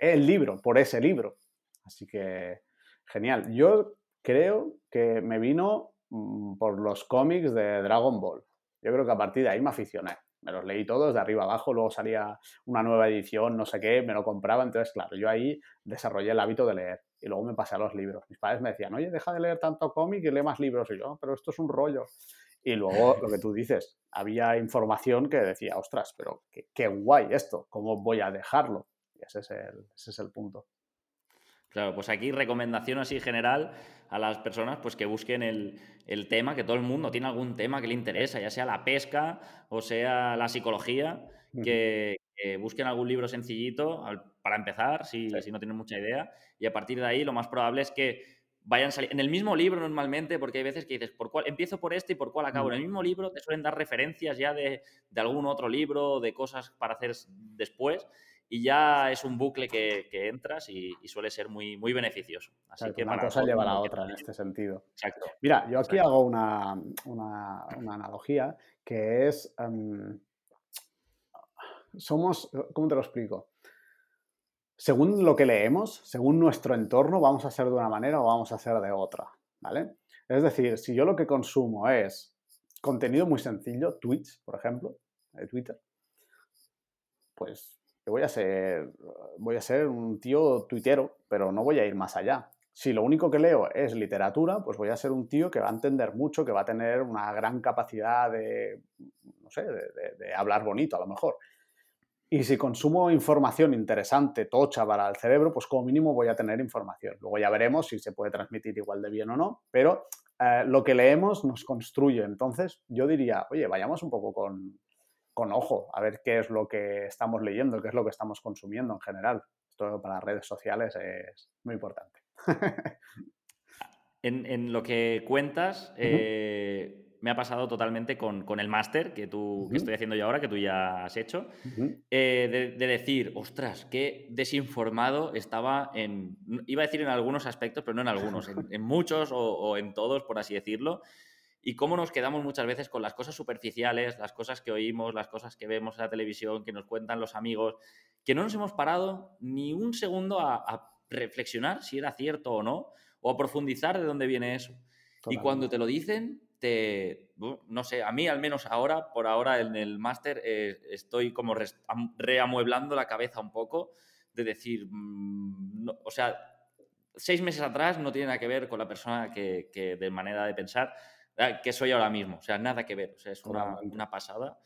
el libro, por ese libro. Así que, genial. Yo creo que me vino por los cómics de Dragon Ball. Yo creo que a partir de ahí me aficioné. Me los leí todos de arriba abajo, luego salía una nueva edición, no sé qué, me lo compraba. Entonces, claro, yo ahí desarrollé el hábito de leer y luego me pasé a los libros. Mis padres me decían, oye, deja de leer tanto cómic y lee más libros. Y yo, pero esto es un rollo. Y luego lo que tú dices, había información que decía, ostras, pero qué, guay esto, ¿cómo voy a dejarlo? Y ese es el, ese es el punto. Claro, pues aquí recomendación así general a las personas pues que busquen el, tema, que todo el mundo tiene algún tema que le interesa, ya sea la pesca o sea la psicología, que, busquen algún libro sencillito para empezar, si, si, no tienen mucha idea, y a partir de ahí lo más probable es que vayan saliendo. En el mismo libro normalmente, porque hay veces que dices, ¿por cuál? empiezo por este y por cuál acabo. En el mismo libro te suelen dar referencias ya de, de algún otro libro, de cosas para hacer después y ya es un bucle que, entras y, suele ser muy, muy beneficioso. Así que una cosa lleva a la otra en este sentido. Exacto. Mira, yo aquí hago una, una, analogía que es, em, somos, ¿cómo te lo explico? Según lo que leemos, según nuestro entorno, vamos a ser de una manera o vamos a ser de otra, ¿vale? Es decir, si yo lo que consumo es contenido muy sencillo, tweets, por ejemplo, de Twitter, pues voy a ser, voy a ser un tío tuitero, pero no voy a ir más allá. Si lo único que leo es literatura, pues voy a ser un tío que va a entender mucho, que va a tener una gran capacidad de, no sé, de, hablar bonito a lo mejor. Y si consumo información interesante, tocha para el cerebro, pues como mínimo voy a tener información. Luego ya veremos si se puede transmitir igual de bien o no, pero eh, lo que leemos nos construye. Entonces yo diría, oye, vayamos un poco con, con ojo a ver qué es lo que estamos leyendo, qué es lo que estamos consumiendo en general. Esto para las redes sociales es muy importante. en, lo que cuentas, eh, me ha pasado totalmente con, el máster que, tú, estoy haciendo yo ahora, que tú ya has hecho, eh, de, decir, ostras, qué desinformado estaba en, iba a decir en algunos aspectos, pero no en algunos, en, muchos o, en todos, por así decirlo y cómo nos quedamos muchas veces con las cosas superficiales, las cosas que oímos, las cosas que vemos en la televisión, que nos cuentan los amigos, que no nos hemos parado ni un segundo a, reflexionar si era cierto o no, o a profundizar de dónde viene eso. Y cuando te lo dicen, te, no sé, a mí al menos ahora, por ahora en el máster, eh, estoy como reamueblando la cabeza un poco de decir, mm, o sea, seis meses atrás no tiene nada que ver con la persona que, que de manera de pensar que soy ahora mismo. O sea, nada que ver. O sea, es una, pasada.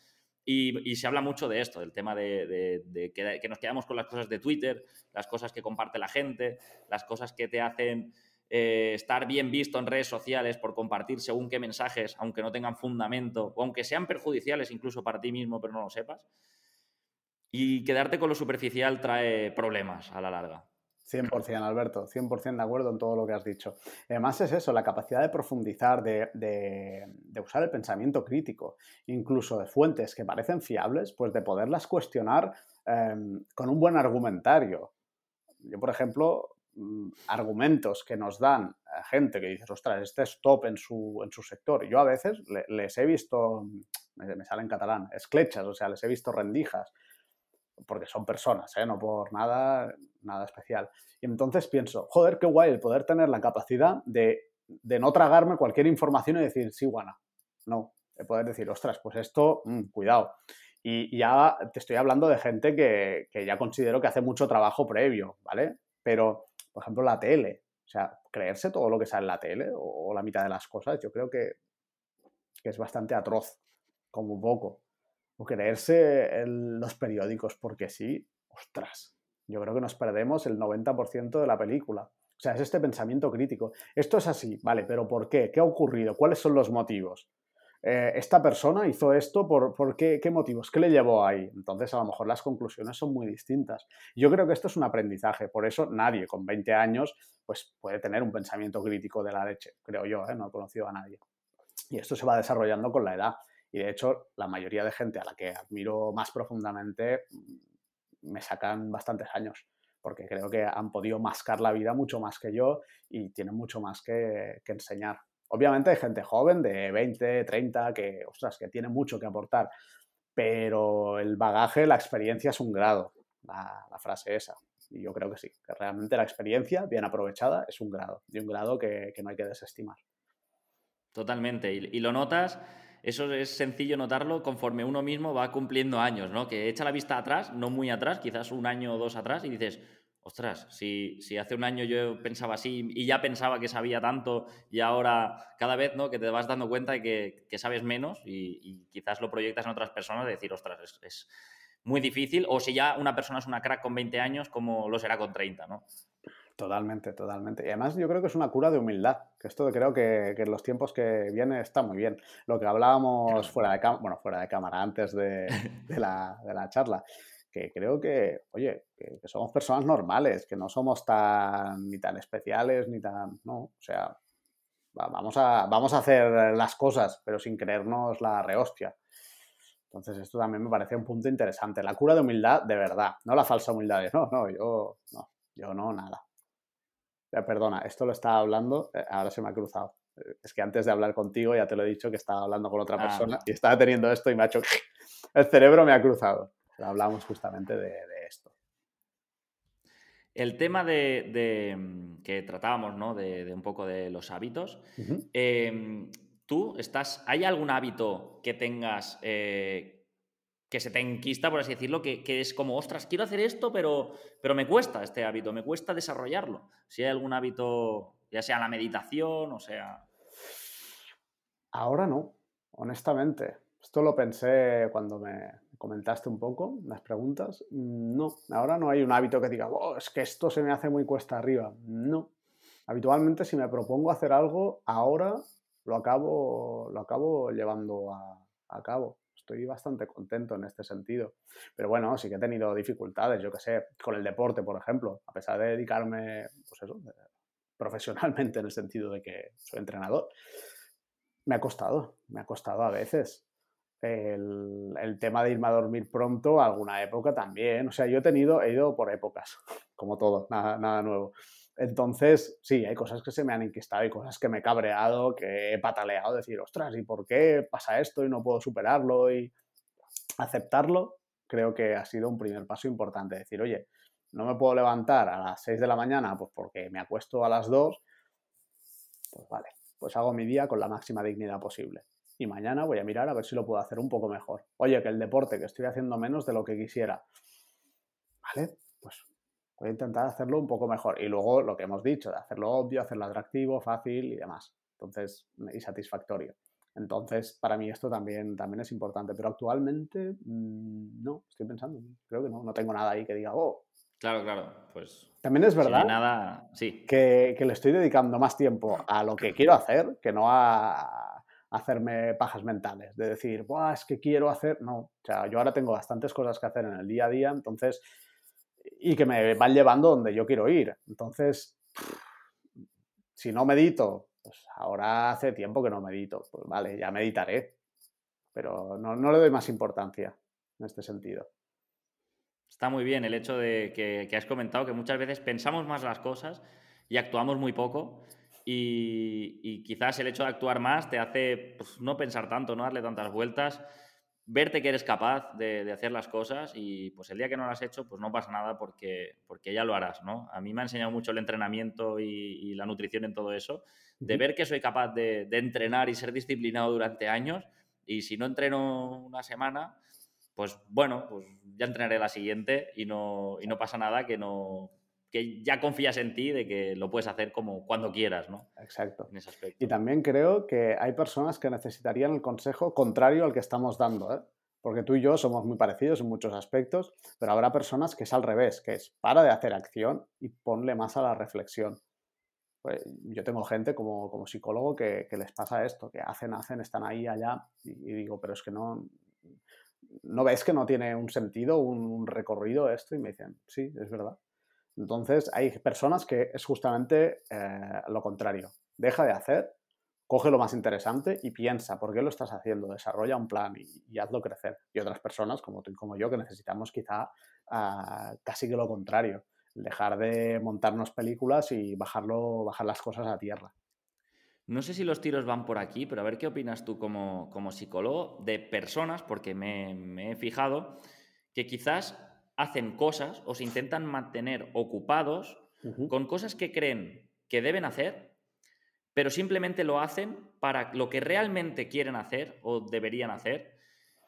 Y, se habla mucho de esto, del tema de, que, nos quedamos con las cosas de Twitter, las cosas que comparte la gente, las cosas que te hacen eh, estar bien visto en redes sociales por compartir según qué mensajes, aunque no tengan fundamento, o aunque sean perjudiciales incluso para ti mismo, pero no lo sepas. Y quedarte con lo superficial trae problemas a la larga. 100%, Alberto, 100% de acuerdo en todo lo que has dicho. Además es eso, la capacidad de profundizar, de, usar el pensamiento crítico, incluso de fuentes que parecen fiables, pues de poderlas cuestionar em, con un buen argumentario. Yo, por ejemplo, mm, argumentos que nos dan gente que dice, ostras, este es top en su, su sector. Yo a veces les he visto, me, me sale en catalán, esclechas, o sea, les he visto rendijas porque son personas, ¿eh? no por nada, nada especial. Y entonces pienso, joder, qué guay el poder tener la capacidad de, no tragarme cualquier información y decir, sí, guana. No, de poder decir, ostras, pues esto, mm, cuidado. Y ya te estoy hablando de gente que, ya considero que hace mucho trabajo previo, ¿vale? Pero, por ejemplo, la tele. O sea, creerse todo lo que sale en la tele o, la mitad de las cosas, yo creo que, que es bastante atroz, como poco o creerse los periódicos porque sí, ostras, yo creo que nos perdemos el 90% de la película. O sea, es este pensamiento crítico. Esto es así, vale, pero ¿por qué? ¿Qué ha ocurrido? ¿Cuáles son los motivos? Eh, esta persona hizo esto por, por qué, qué, motivos, qué le llevó ahí. Entonces, a lo mejor las conclusiones son muy distintas. Yo creo que esto es un aprendizaje, por eso nadie con 20 años pues, puede tener un pensamiento crítico de la leche, creo yo, ¿eh? no he conocido a nadie. Y esto se va desarrollando con la edad. Y de hecho, la mayoría de gente a la que admiro más profundamente me sacan bastantes años, porque creo que han podido mascar la vida mucho más que yo y tienen mucho más que, enseñar. Obviamente hay gente joven de 20, 30 que, ostras, que tiene mucho que aportar, pero el bagaje, la experiencia es un grado, la, frase esa. Y yo creo que sí, que realmente la experiencia bien aprovechada es un grado, y un grado que, no hay que desestimar. Totalmente, y lo notas eso es sencillo notarlo conforme uno mismo va cumpliendo años, ¿no? Que echa la vista atrás, no muy atrás, quizás un año o dos atrás, y dices, ostras, si, si, hace un año yo pensaba así y ya pensaba que sabía tanto y ahora cada vez ¿no? que te vas dando cuenta de que, que sabes menos y, quizás lo proyectas en otras personas de decir, ostras, es, es, muy difícil, o si ya una persona es una crack con 20 años, como lo será con 30, ¿no? Totalmente, totalmente. Y además yo creo que es una cura de humildad, que esto creo que, que en los tiempos que vienen está muy bien. Lo que hablábamos fuera de, bueno, fuera de cámara, antes de, de, la, de la charla, que creo que, oye, que, somos personas normales, que no somos tan ni tan especiales, ni tan, no, o sea, vamos a, vamos a hacer las cosas, pero sin creernos la rehostia. Entonces, esto también me parece un punto interesante. La cura de humildad, de verdad, no la falsa humildad no, no, yo no, yo no, nada. Perdona, esto lo estaba hablando, eh, ahora se me ha cruzado. Eh, es que antes de hablar contigo ya te lo he dicho que estaba hablando con otra ah. persona y estaba teniendo esto y me ha hecho... El cerebro me ha cruzado. Hablamos justamente de, esto. El tema de, mm, que tratábamos, ¿no? De, un poco de los hábitos. Em, ¿Tú estás. ¿Hay algún hábito que tengas eh, que se te enquista, por así decirlo, que, es como, ostras, quiero hacer esto, pero, pero me cuesta este hábito, me cuesta desarrollarlo. Si hay algún hábito, ya sea la meditación, o sea... Ahora no, honestamente. Esto lo pensé cuando me comentaste un poco las preguntas. No, ahora no hay un hábito que diga, oh, es que esto se me hace muy cuesta arriba. No. Habitualmente si me propongo hacer algo, ahora lo acabo, lo acabo llevando a cabo estoy bastante contento en este sentido. Pero bueno, sí que he tenido dificultades, yo que sé, con el deporte, por ejemplo, a pesar de dedicarme, pues eso, profesionalmente en el sentido de que soy entrenador, me ha costado, me ha costado a veces. El, el, tema de irme a dormir pronto, alguna época también. O sea, yo he tenido, he ido por épocas, como todo, nada, nada nuevo. Entonces, sí, hay cosas que se me han inquistado, hay cosas que me he cabreado, que he pataleado, decir, ostras, ¿y por qué pasa esto y no puedo superarlo? Y aceptarlo, creo que ha sido un primer paso importante. Decir, oye, no me puedo levantar a las 6 de la mañana, pues porque me acuesto a las 2, pues vale, pues hago mi día con la máxima dignidad posible. Y mañana voy a mirar a ver si lo puedo hacer un poco mejor. Oye, que el deporte, que estoy haciendo menos de lo que quisiera. Vale, pues voy a intentar hacerlo un poco mejor. Y luego lo que hemos dicho, de hacerlo obvio, hacerlo atractivo, fácil y demás. Entonces, y satisfactorio. Entonces, para mí esto también, también es importante. Pero actualmente, mm, no, estoy pensando, creo que no, no tengo nada ahí que diga, oh. Claro, claro, pues. También es verdad nada, sí. que, que, le estoy dedicando más tiempo a lo que quiero hacer que no a hacerme pajas mentales, de decir, Buah, es que quiero hacer. No, o sea, yo ahora tengo bastantes cosas que hacer en el día a día, entonces y que me van llevando donde yo quiero ir. Entonces, si no medito, pues ahora hace tiempo que no medito, pues vale, ya meditaré, pero no, no le doy más importancia en este sentido. Está muy bien el hecho de que, has comentado que muchas veces pensamos más las cosas y actuamos muy poco. Y, y quizás el hecho de actuar más te hace pues, no pensar tanto, no darle tantas vueltas verte que eres capaz de, hacer las cosas y pues el día que no lo has hecho, pues no pasa nada porque, porque ya lo harás, ¿no? A mí me ha enseñado mucho el entrenamiento y, la nutrición en todo eso, de ver que soy capaz de, entrenar y ser disciplinado durante años y si no entreno una semana, pues bueno, pues ya entrenaré la siguiente y no, y no pasa nada que no, que ya confías en ti de que lo puedes hacer como cuando quieras, ¿no? Exacto. En ese aspecto. Y también creo que hay personas que necesitarían el consejo contrario al que estamos dando, ¿eh? Porque tú y yo somos muy parecidos en muchos aspectos, pero habrá personas que es al revés, que es para de hacer acción y ponle más a la reflexión. Pues yo tengo gente como, como psicólogo que, que, les pasa esto, que hacen, hacen, están ahí, allá, y, digo, pero es que no, ¿no ves que no tiene un sentido, un recorrido esto? Y me dicen, sí, es verdad. Entonces, hay personas que es justamente eh, lo contrario. Deja de hacer, coge lo más interesante y piensa por qué lo estás haciendo, desarrolla un plan y, hazlo crecer. Y otras personas, como tú y como yo, que necesitamos quizá ah, casi que lo contrario, dejar de montarnos películas y bajarlo, bajar las cosas a tierra. No sé si los tiros van por aquí, pero a ver qué opinas tú como, como psicólogo de personas, porque me, me he fijado que quizás hacen cosas o se intentan mantener ocupados con cosas que creen que deben hacer, pero simplemente lo hacen para lo que realmente quieren hacer o deberían hacer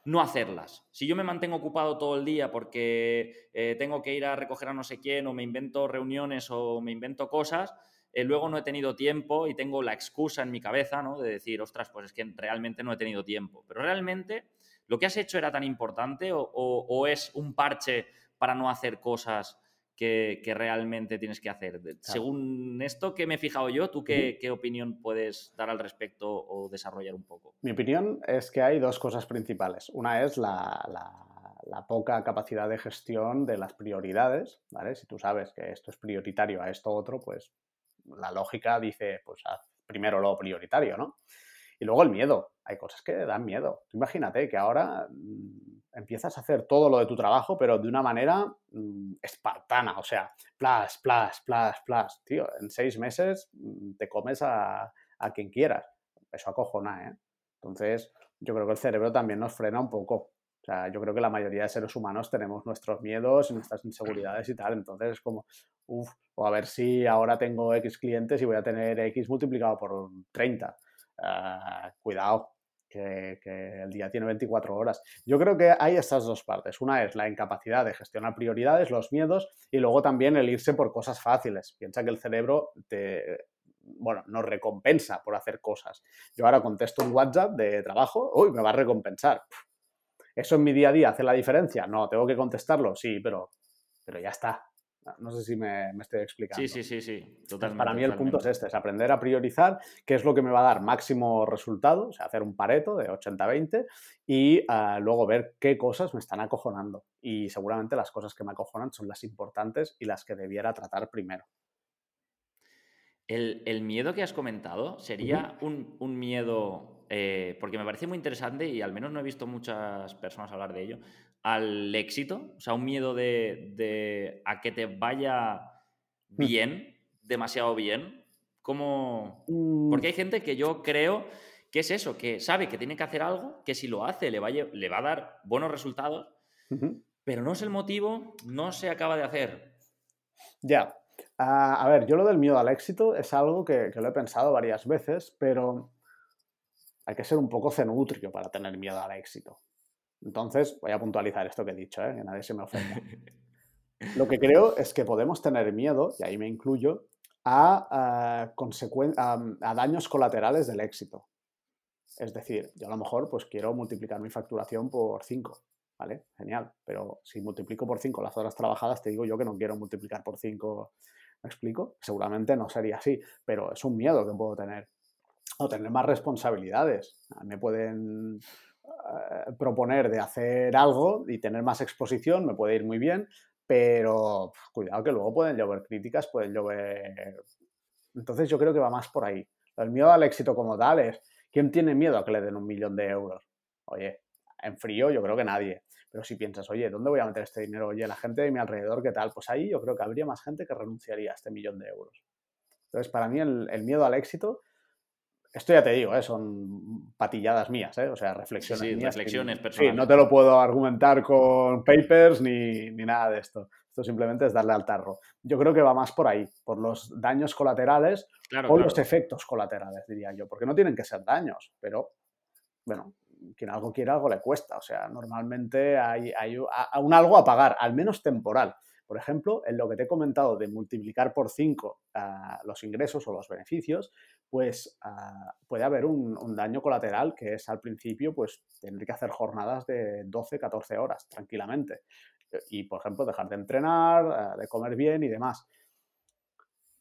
no hacerlas. Si yo me mantengo ocupado todo el día porque eh, tengo que ir a recoger a no sé quién o me invento reuniones o me invento cosas, eh, luego no he tenido tiempo y tengo la excusa en mi cabeza, ¿no? De decir, ostras, pues es que realmente no he tenido tiempo. Pero realmente, ¿lo que has hecho era tan importante o es un parche para no hacer cosas que, realmente tienes que hacer. Según esto que me he fijado yo, ¿tú qué, opinión puedes dar al respecto o desarrollar un poco? Mi opinión es que hay dos cosas principales. Una es la, poca capacidad de gestión de las prioridades, ¿vale? Si tú sabes que esto es prioritario a esto otro, pues la lógica dice, pues haz primero lo prioritario, ¿no? Y luego el miedo. Hay cosas que dan miedo. imagínate que ahora mm, empiezas a hacer todo lo de tu trabajo, pero de una manera mm, espartana, o sea, plas, plas, plas, plas. Tío, en seis meses mm, te comes a, quien quieras. Eso acojona, ¿eh? Entonces, yo creo que el cerebro también nos frena un poco. O sea, yo creo que la mayoría de seres humanos tenemos nuestros miedos y nuestras inseguridades y tal. Entonces es como, uff, o a ver si ahora tengo X clientes y voy a tener X multiplicado por 30. Ah, cuidado, que, el día tiene 24 horas. Yo creo que hay estas dos partes. Una es la incapacidad de gestionar prioridades, los miedos, y luego también el irse por cosas fáciles. Piensa que el cerebro te, bueno, nos recompensa por hacer cosas. Yo ahora contesto un WhatsApp de trabajo, uy, me va a recompensar. ¿Eso en mi día a día hace la diferencia? No, tengo que contestarlo, sí, pero, pero ya está. No sé si me, estoy explicando. Sí, sí, sí, sí. Totalmente, Para mí el punto es este, es aprender a priorizar qué es lo que me va a dar máximo resultado, o sea, hacer un pareto de 80-20 y ah, luego ver qué cosas me están acojonando. Y seguramente las cosas que me acojonan son las importantes y las que debiera tratar primero. El, miedo que has comentado sería un, un, miedo, eh, porque me parece muy interesante y al menos no he visto muchas personas hablar de ello, al éxito, o sea, un miedo de, a que te vaya hmm. bien, demasiado bien. como mm. Porque hay gente que yo creo que es eso, que sabe que tiene que hacer algo, que si lo hace le va a, le va a dar buenos resultados, pero no es el motivo, no se acaba de hacer. Ya. Ah, a ver, yo lo del miedo al éxito es algo que, que, lo he pensado varias veces, pero hay que ser un poco cenutrio para tener miedo al éxito. Entonces, voy a puntualizar esto que he dicho, ¿eh? que nadie se me ofenda. Lo que creo es que podemos tener miedo, y ahí me incluyo, a, a, daños colaterales del éxito. Es decir, yo a lo mejor pues quiero multiplicar mi facturación por 5, ¿vale? Genial, pero si multiplico por 5 las horas trabajadas, te digo yo que no quiero multiplicar por 5, ¿me explico? Seguramente no sería así, pero es un miedo que puedo tener. O tener más responsabilidades. Me pueden eh, proponer de hacer algo y tener más exposición, me puede ir muy bien, pero cuidado que luego pueden llover críticas, pueden llover... Entonces yo creo que va más por ahí. El miedo al éxito como tal es, ¿quién tiene miedo a que le den un millón de euros? Oye, en frío yo creo que nadie. Pero si piensas, oye, ¿dónde voy a meter este dinero? Oye, la gente de mi alrededor, ¿qué tal? Pues ahí yo creo que habría más gente que renunciaría a este millón de euros. Entonces, para mí el miedo al éxito esto ya te digo, ¿eh? son patilladas mías, ¿eh? o sea, reflexiones sí, mías. Reflexiones personales. Sí, no te lo puedo argumentar con papers ni, nada de esto. Esto simplemente es darle al tarro. Yo creo que va más por ahí, por los daños colaterales o los efectos colaterales, diría yo, porque no tienen que ser daños, pero bueno, quien algo quiere, algo le cuesta. O sea, normalmente hay, hay un algo a pagar, al menos temporal. Por ejemplo, en lo que te he comentado de multiplicar por 5 ah, los ingresos o los beneficios, pues ah, puede haber un, daño colateral que es al principio, pues tener que hacer jornadas de 12, 14 horas tranquilamente. Y, por ejemplo, dejar de entrenar, ah, de comer bien y demás.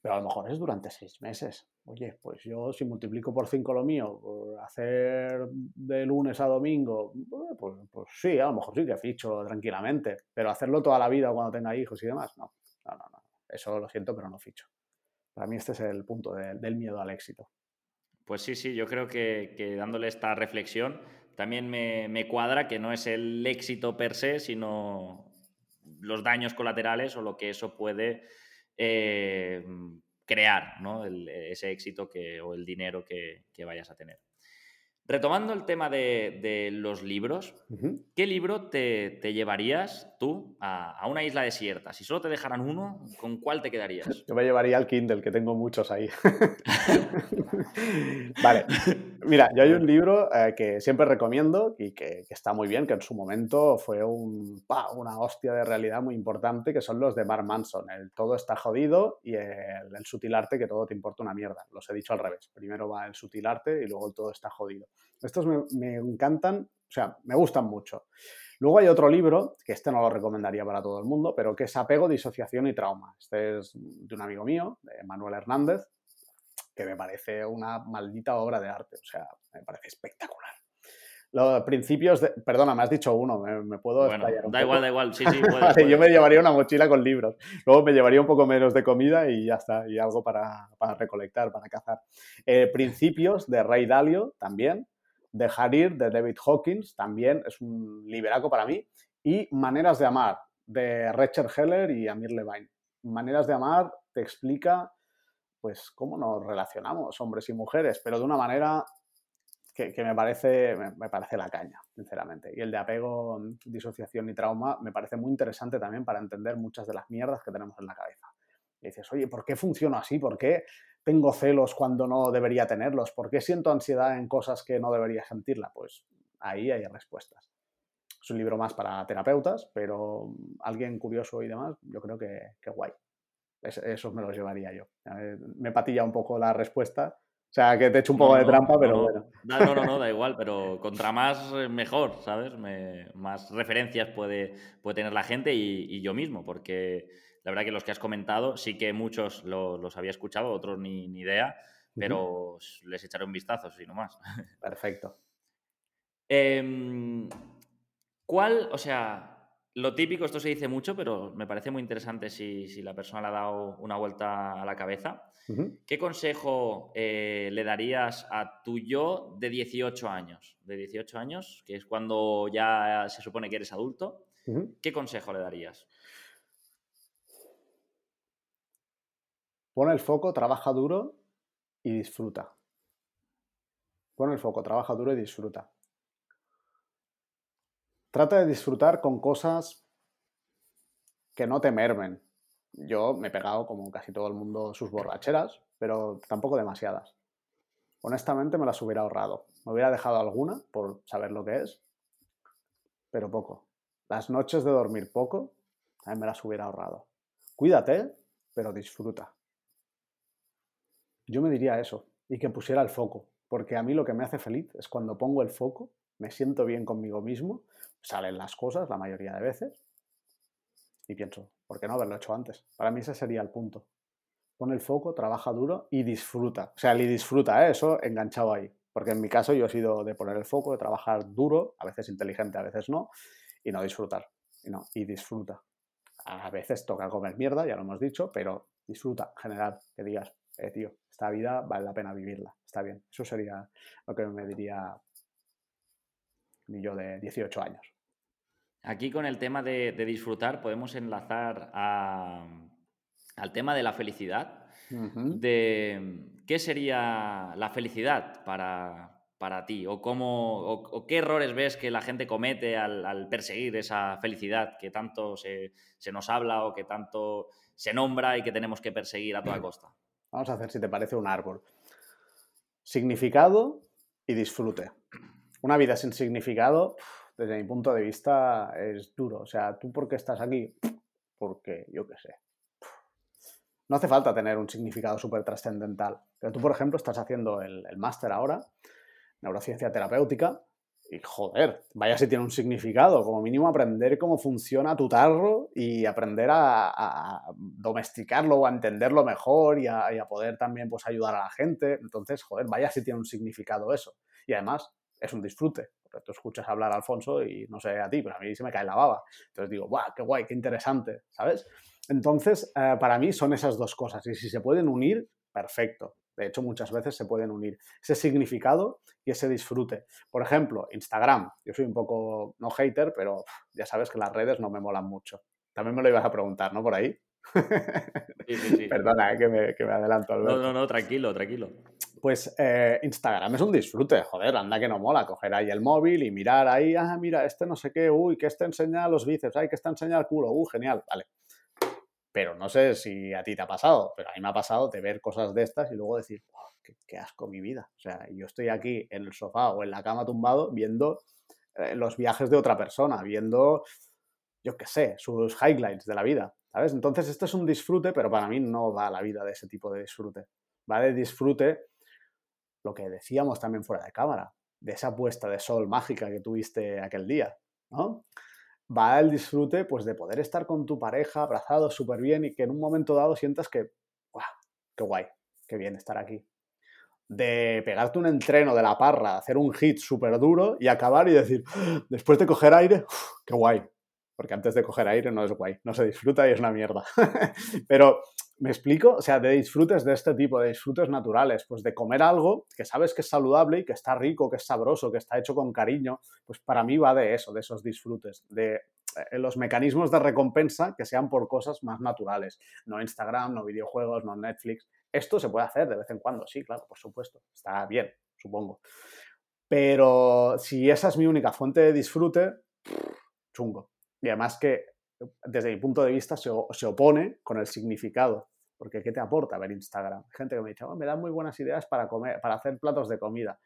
Pero a lo mejor es durante seis meses. Oye, pues yo si multiplico por 5 lo mío, por hacer de lunes a domingo, pues, pues, sí, a lo mejor sí que ficho tranquilamente. Pero hacerlo toda la vida cuando tenga hijos y demás, no. No, no, no. Eso lo siento, pero no ficho. Para mí este es el punto del miedo al éxito. Pues sí, sí, yo creo que, dándole esta reflexión también me, cuadra que no es el éxito per se, sino los daños colaterales o lo que eso puede eh, crear, ¿no? ese éxito que, o el dinero que, vayas a tener. Retomando el tema de, los libros, ¿qué libro te, llevarías tú a, una isla desierta? Si solo te dejaran uno, ¿con cuál te quedarías? Yo me llevaría el Kindle, que tengo muchos ahí. vale. Mira, yo hay un libro eh, que siempre recomiendo y que, está muy bien, que en su momento fue un, una hostia de realidad muy importante, que son los de Mark Manson. El todo está jodido y el, sutil arte que todo te importa una mierda. Los he dicho al revés. Primero va el sutil arte y luego el todo está jodido. Estos me, me encantan, o sea, me gustan mucho. Luego hay otro libro, que este no lo recomendaría para todo el mundo, pero que es Apego, Disociación y Trauma. Este es de un amigo mío, de Manuel Hernández, que me parece una maldita obra de arte. O sea, me parece espectacular. Los principios de... Perdona, me has dicho uno, me, puedo bueno, Da igual, da igual, sí, sí. yo me llevaría una mochila con libros. Luego me llevaría un poco menos de comida y ya está, y algo para, recolectar, para cazar. Eh, principios de Ray Dalio también, de Harir, de David Hawkins, también es un liberaco para mí. Y Maneras de Amar, de Richard Heller y Amir Levine. Maneras de Amar te explica, pues, cómo nos relacionamos, hombres y mujeres, pero de una manera que, me, parece, me, parece la caña, sinceramente. Y el de apego, disociación y trauma me parece muy interesante también para entender muchas de las mierdas que tenemos en la cabeza. Y dices, oye, ¿por qué funciono así? ¿Por qué tengo celos cuando no debería tenerlos? ¿Por qué siento ansiedad en cosas que no debería sentirla? Pues ahí hay respuestas. Es un libro más para terapeutas, pero alguien curioso y demás, yo creo que, guay. Eso me lo llevaría yo. Me patilla un poco la respuesta. O sea, que te echo un poco de trampa, pero bueno. No, no, no, da igual, pero contra más eh, mejor, ¿sabes? más referencias puede, puede tener la gente y yo mismo, porque la verdad que los que has comentado, sí que muchos los había escuchado, otros ni, idea, pero les echaré un vistazo, si no más. Perfecto. Em, ¿Cuál, o sea, lo típico, esto se dice mucho, pero me parece muy interesante si, la persona le ha dado una vuelta a la cabeza. ¿Qué consejo eh, le darías a tu yo de 18 años? De 18 años, que es cuando ya se supone que eres adulto. ¿Qué consejo le darías? Pon el foco, trabaja duro y disfruta. Pon el foco, trabaja duro y disfruta. Trata de disfrutar con cosas que no te mermen. Yo me he pegado, como casi todo el mundo, sus borracheras, pero tampoco demasiadas. Honestamente me las hubiera ahorrado. Me hubiera dejado alguna por saber lo que es, pero poco. Las noches de dormir poco, también me las hubiera ahorrado. Cuídate, pero disfruta. Yo me diría eso y que pusiera el foco, porque a mí lo que me hace feliz es cuando pongo el foco, me siento bien conmigo mismo, salen las cosas la mayoría de veces y pienso, ¿por qué no haberlo hecho antes? Para mí ese sería el punto. Pon el foco, trabaja duro y disfruta. O sea, y disfruta, ¿eh? eso enganchado ahí. Porque en mi caso yo he sido de poner el foco, de trabajar duro, a veces inteligente, a veces no, y no disfrutar. Y, no, y disfruta. A veces toca comer mierda, ya lo hemos dicho, pero disfruta en general, que digas, eh, tío, esta vida vale la pena vivirla, está bien. Eso sería lo que me diría mi yo de 18 años. Aquí con el tema de, disfrutar podemos enlazar al tema de la felicidad, de qué sería la felicidad para, para ti o, cómo, o, qué errores ves que la gente comete al, perseguir esa felicidad que tanto se, se, nos habla o que tanto se nombra y que tenemos que perseguir a toda costa. Vamos a hacer, si te parece, un árbol. Significado y disfrute. Una vida sin significado, desde mi punto de vista, es duro. O sea, ¿tú por qué estás aquí? Porque, yo qué sé. No hace falta tener un significado súper trascendental. Pero tú, por ejemplo, estás haciendo el, el máster ahora, neurociencia terapéutica, y joder, vaya si tiene un significado, como mínimo aprender cómo funciona tu tarro y aprender a, domesticarlo o a entenderlo mejor y a, poder también pues, ayudar a la gente. Entonces, joder, vaya si tiene un significado eso. Y además es un disfrute, porque tú escuchas hablar a Alfonso y no sé a ti, pero a mí se me cae la baba. Entonces digo, ¡guau, qué guay, qué interesante! ¿Sabes? Entonces, eh, para mí son esas dos cosas y si se pueden unir, perfecto. De hecho, muchas veces se pueden unir ese significado y ese disfrute. Por ejemplo, Instagram. Yo soy un poco, no hater, pero ya sabes que las redes no me molan mucho. También me lo ibas a preguntar, ¿no? Por ahí. Sí, sí, sí. Perdona, eh, que, me, que, me, adelanto. No, no, no, tranquilo, tranquilo. Pues eh, Instagram es un disfrute, joder, anda que no mola, coger ahí el móvil y mirar ahí, ah, mira, este no sé qué, uy, que este enseña los bíceps, ay, que este enseña el culo, uh, genial, vale. Pero no sé si a ti te ha pasado, pero a mí me ha pasado de ver cosas de estas y luego decir, qué, asco mi vida. O sea, yo estoy aquí en el sofá o en la cama tumbado viendo eh, los viajes de otra persona, viendo, yo qué sé, sus highlights de la vida, ¿sabes? Entonces, esto es un disfrute, pero para mí no va la vida de ese tipo de disfrute. Va disfrute lo que decíamos también fuera de cámara, de esa puesta de sol mágica que tuviste aquel día, ¿no? Va el disfrute, pues, de poder estar con tu pareja abrazado súper bien y que en un momento dado sientas que, ¡guau! ¡Qué guay! ¡Qué bien estar aquí! de pegarte un entreno de la parra, hacer un hit súper duro y acabar y decir, después de coger aire, qué guay. Porque antes de coger aire no es guay, no se disfruta y es una mierda. Pero, ¿me explico? O sea, de disfrutes de este tipo, de disfrutes naturales, pues de comer algo que sabes que es saludable y que está rico, que es sabroso, que está hecho con cariño, pues para mí va de eso, de esos disfrutes, de eh, los mecanismos de recompensa que sean por cosas más naturales, no Instagram, no videojuegos, no Netflix, esto se puede hacer de vez en cuando, sí, claro, por supuesto. Está bien, supongo. Pero si esa es mi única fuente de disfrute, chungo. Y además que desde mi punto de vista se, opone con el significado. Porque ¿qué te aporta ver Instagram? Gente que me dice, oh, me dan muy buenas ideas para, comer, para hacer platos de comida.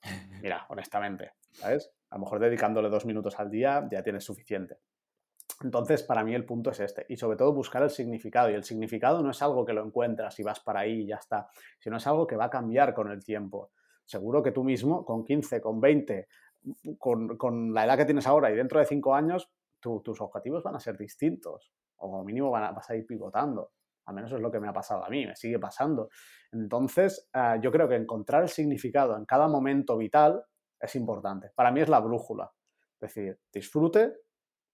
Mira, honestamente, ¿sabes? A lo mejor dedicándole dos minutos al día ya tienes suficiente. Entonces, para mí el punto es este. Y sobre todo buscar el significado. Y el significado no es algo que lo encuentras y vas para ahí y ya está, sino es algo que va a cambiar con el tiempo. Seguro que tú mismo, con 15, con 20, con, la edad que tienes ahora y dentro de 5 años, tus objetivos van a ser distintos. O como mínimo van a, vas a ir pivotando. Al menos es lo que me ha pasado a mí, me sigue pasando. Entonces, eh, yo creo que encontrar el significado en cada momento vital es importante. Para mí es la brújula. Es decir, disfrute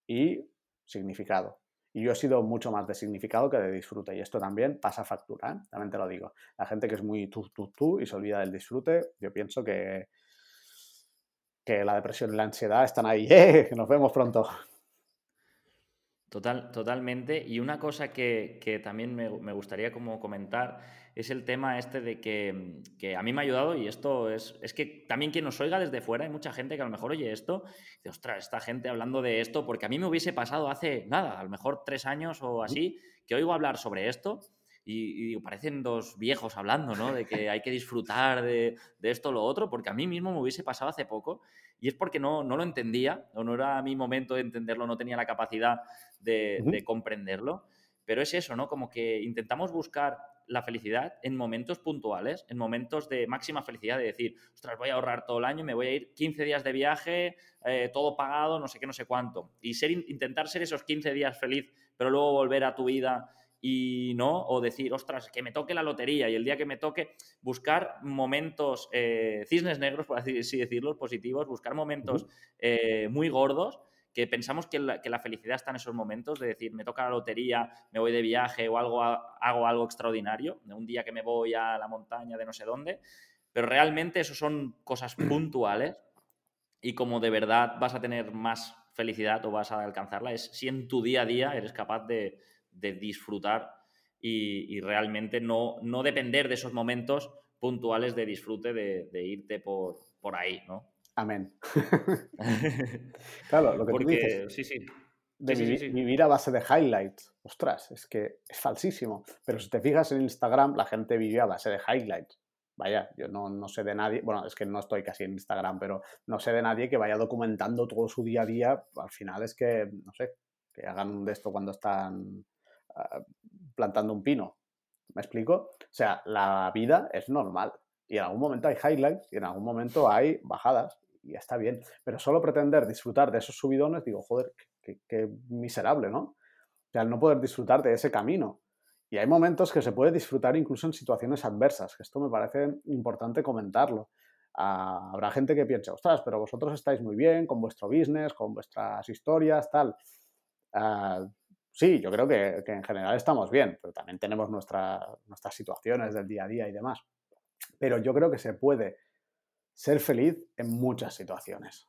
y significado. Y yo he sido mucho más de significado que de disfrute. Y esto también pasa factura, ¿eh? también te lo digo. La gente que es muy tú, tú, tú y se olvida del disfrute, yo pienso que, que la depresión y la ansiedad están ahí. ¡Eh! Nos vemos pronto. Total, totalmente. Y una cosa que, también me, gustaría como comentar es el tema este de que, a mí me ha ayudado y esto es, es que también quien nos oiga desde fuera, hay mucha gente que a lo mejor oye esto y dice, ostras, esta gente hablando de esto, porque a mí me hubiese pasado hace nada, a lo mejor tres años o así, que oigo hablar sobre esto y, parecen dos viejos hablando, ¿no? De que hay que disfrutar de, de esto lo otro, porque a mí mismo me hubiese pasado hace poco y es porque no, no lo entendía, o no era mi momento de entenderlo, no tenía la capacidad de, comprenderlo. Pero es eso, ¿no? Como que intentamos buscar la felicidad en momentos puntuales, en momentos de máxima felicidad, de decir, ostras, voy a ahorrar todo el año, me voy a ir 15 días de viaje, eh, todo pagado, no sé qué, no sé cuánto. Y ser, intentar ser esos 15 días feliz, pero luego volver a tu vida y no, o decir, ostras, que me toque la lotería y el día que me toque, buscar momentos, eh, cisnes negros, por así decirlo, positivos, buscar momentos eh, muy gordos que pensamos que la, felicidad está en esos momentos de decir, me toca la lotería, me voy de viaje o algo, hago algo extraordinario, de un día que me voy a la montaña de no sé dónde, pero realmente eso son cosas puntuales y como de verdad vas a tener más felicidad o vas a alcanzarla es si en tu día a día eres capaz de, disfrutar y, realmente no, no depender de esos momentos puntuales de disfrute de, irte por, por ahí, ¿no? Amén. claro, lo que tú dices. Sí, sí. De vivir, a base de highlights. Ostras, es que es falsísimo. Pero si te fijas en Instagram, la gente vive a base de highlights. Vaya, yo no, no, sé de nadie, bueno, es que no estoy casi en Instagram, pero no sé de nadie que vaya documentando todo su día a día. Al final es que, no sé, que hagan de esto cuando están ah, plantando un pino. ¿Me explico? O sea, la vida es normal. Y en algún momento hay highlights y en algún momento hay bajadas y está bien. Pero solo pretender disfrutar de esos subidones, digo, joder, qué, miserable, ¿no? O sea, no poder disfrutar de ese camino. Y hay momentos que se puede disfrutar incluso en situaciones adversas, que esto me parece importante comentarlo. Ah, habrá gente que piense, ostras, pero vosotros estáis muy bien con vuestro business, con vuestras historias, tal. Ah, sí, yo creo que, en general estamos bien, pero también tenemos nuestras situaciones del día a día y demás pero yo creo que se puede ser feliz en muchas situaciones.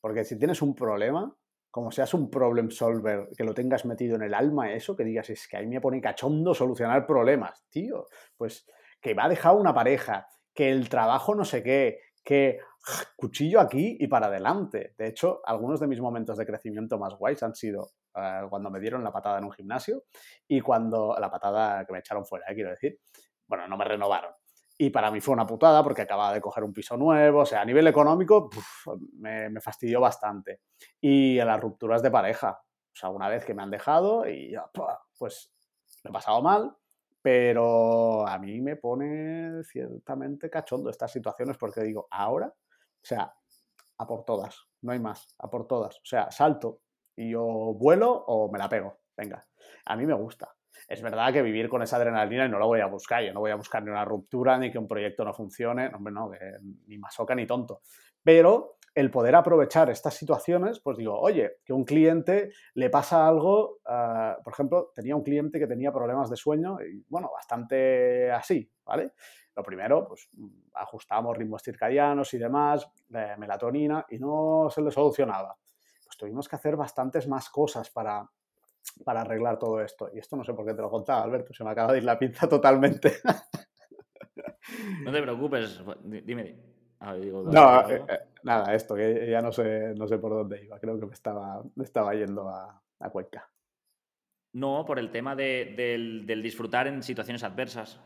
Porque si tienes un problema, como seas un problem solver, que lo tengas metido en el alma, eso, que digas, es que ahí me pone cachondo solucionar problemas, tío. Pues que va a dejar una pareja, que el trabajo no sé qué, que cuchillo aquí y para adelante. De hecho, algunos de mis momentos de crecimiento más guays han sido eh, cuando me dieron la patada en un gimnasio y cuando la patada que me echaron fuera, eh, quiero decir. Bueno, no me renovaron. Y para mí fue una putada porque acababa de coger un piso nuevo. O sea, a nivel económico me, fastidió bastante. Y en las rupturas de pareja. O sea, una vez que me han dejado y pues lo he pasado mal, pero a mí me pone ciertamente cachondo estas situaciones porque digo, ahora, o sea, a por todas, no hay más, a por todas. O sea, salto y yo vuelo o me la pego. Venga, a mí me gusta. Es verdad que vivir con esa adrenalina no lo voy a buscar, yo no voy a buscar ni una ruptura ni que un proyecto no funcione, hombre, no, que ni masoca ni tonto. Pero el poder aprovechar estas situaciones, pues digo, oye, que un cliente le pasa algo, uh, por ejemplo, tenía un cliente que tenía problemas de sueño y, bueno, bastante así, ¿vale? Lo primero, pues ajustamos ritmos circadianos y demás, melatonina, y no se le solucionaba. Pues tuvimos que hacer bastantes más cosas para, para arreglar todo esto. Y esto no sé por qué te lo contaba, Alberto, se me acaba de ir la pinza totalmente. no te preocupes, dime. Ah, no, eh, eh, nada, esto, que ya no sé, no sé por dónde iba, creo que me estaba, me estaba yendo a, a Cuenca. No, por el tema de, del, del disfrutar en situaciones adversas.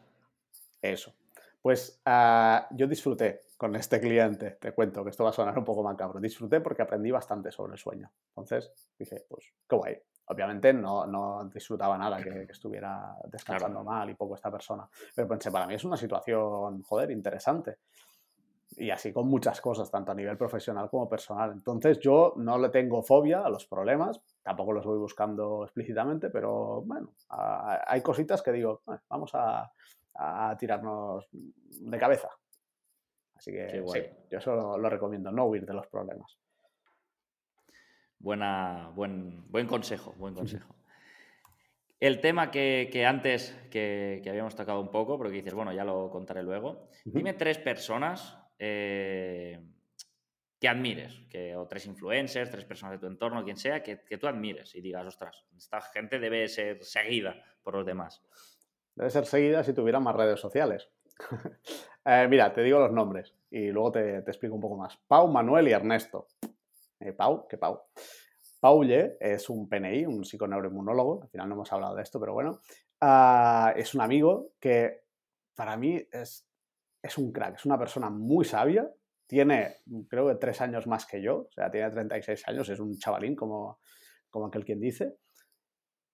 Eso. Pues uh, yo disfruté con este cliente, te cuento que esto va a sonar un poco macabro, disfruté porque aprendí bastante sobre el sueño. Entonces dije, pues qué guay. Obviamente no, no disfrutaba nada que, que estuviera descansando claro. mal y poco esta persona, pero pensé, para mí es una situación, joder, interesante. Y así con muchas cosas, tanto a nivel profesional como personal. Entonces yo no le tengo fobia a los problemas, tampoco los voy buscando explícitamente, pero bueno, hay cositas que digo, vamos a, a tirarnos de cabeza. Así que sí, yo eso lo, lo, recomiendo, no huir de los problemas. Buena, buen, buen consejo, buen consejo. El tema que, que antes que, que, habíamos tocado un poco, porque dices, bueno, ya lo contaré luego. Dime tres personas eh, que admires, que, o tres influencers, tres personas de tu entorno, quien sea, que, que tú admires y digas, ostras, esta gente debe ser seguida por los demás. Debe ser seguida si tuviera más redes sociales. eh, mira, te digo los nombres y luego te, te, explico un poco más. Pau, Manuel y Ernesto. Eh, Pau, ¿qué Pau? Paulle es un PNI, un psiconeuroinmunólogo, al final no hemos hablado de esto, pero bueno, uh, es un amigo que para mí es, es un crack, es una persona muy sabia, tiene creo que tres años más que yo, o sea, tiene 36 años, es un chavalín como, como aquel quien dice,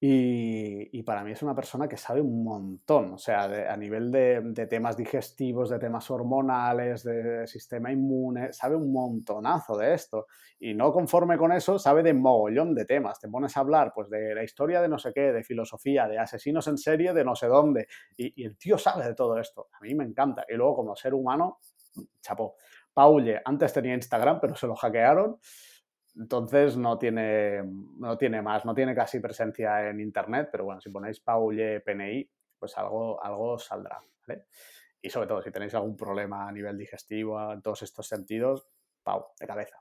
y, y, para mí es una persona que sabe un montón, o sea, de, a nivel de, de, temas digestivos, de temas hormonales, de sistema inmune, sabe un montonazo de esto. Y no conforme con eso, sabe de mogollón de temas. Te pones a hablar pues de la historia de no sé qué, de filosofía, de asesinos en serie, de no sé dónde. Y, y el tío sabe de todo esto. A mí me encanta. Y luego como ser humano, chapó. Paulle antes tenía Instagram, pero se lo hackearon entonces no tiene, no tiene más, no tiene casi presencia en internet, pero bueno, si ponéis Paulle PNI, pues algo, algo saldrá. Y sobre todo, si tenéis algún problema a nivel digestivo, en todos estos sentidos, Pau, de cabeza.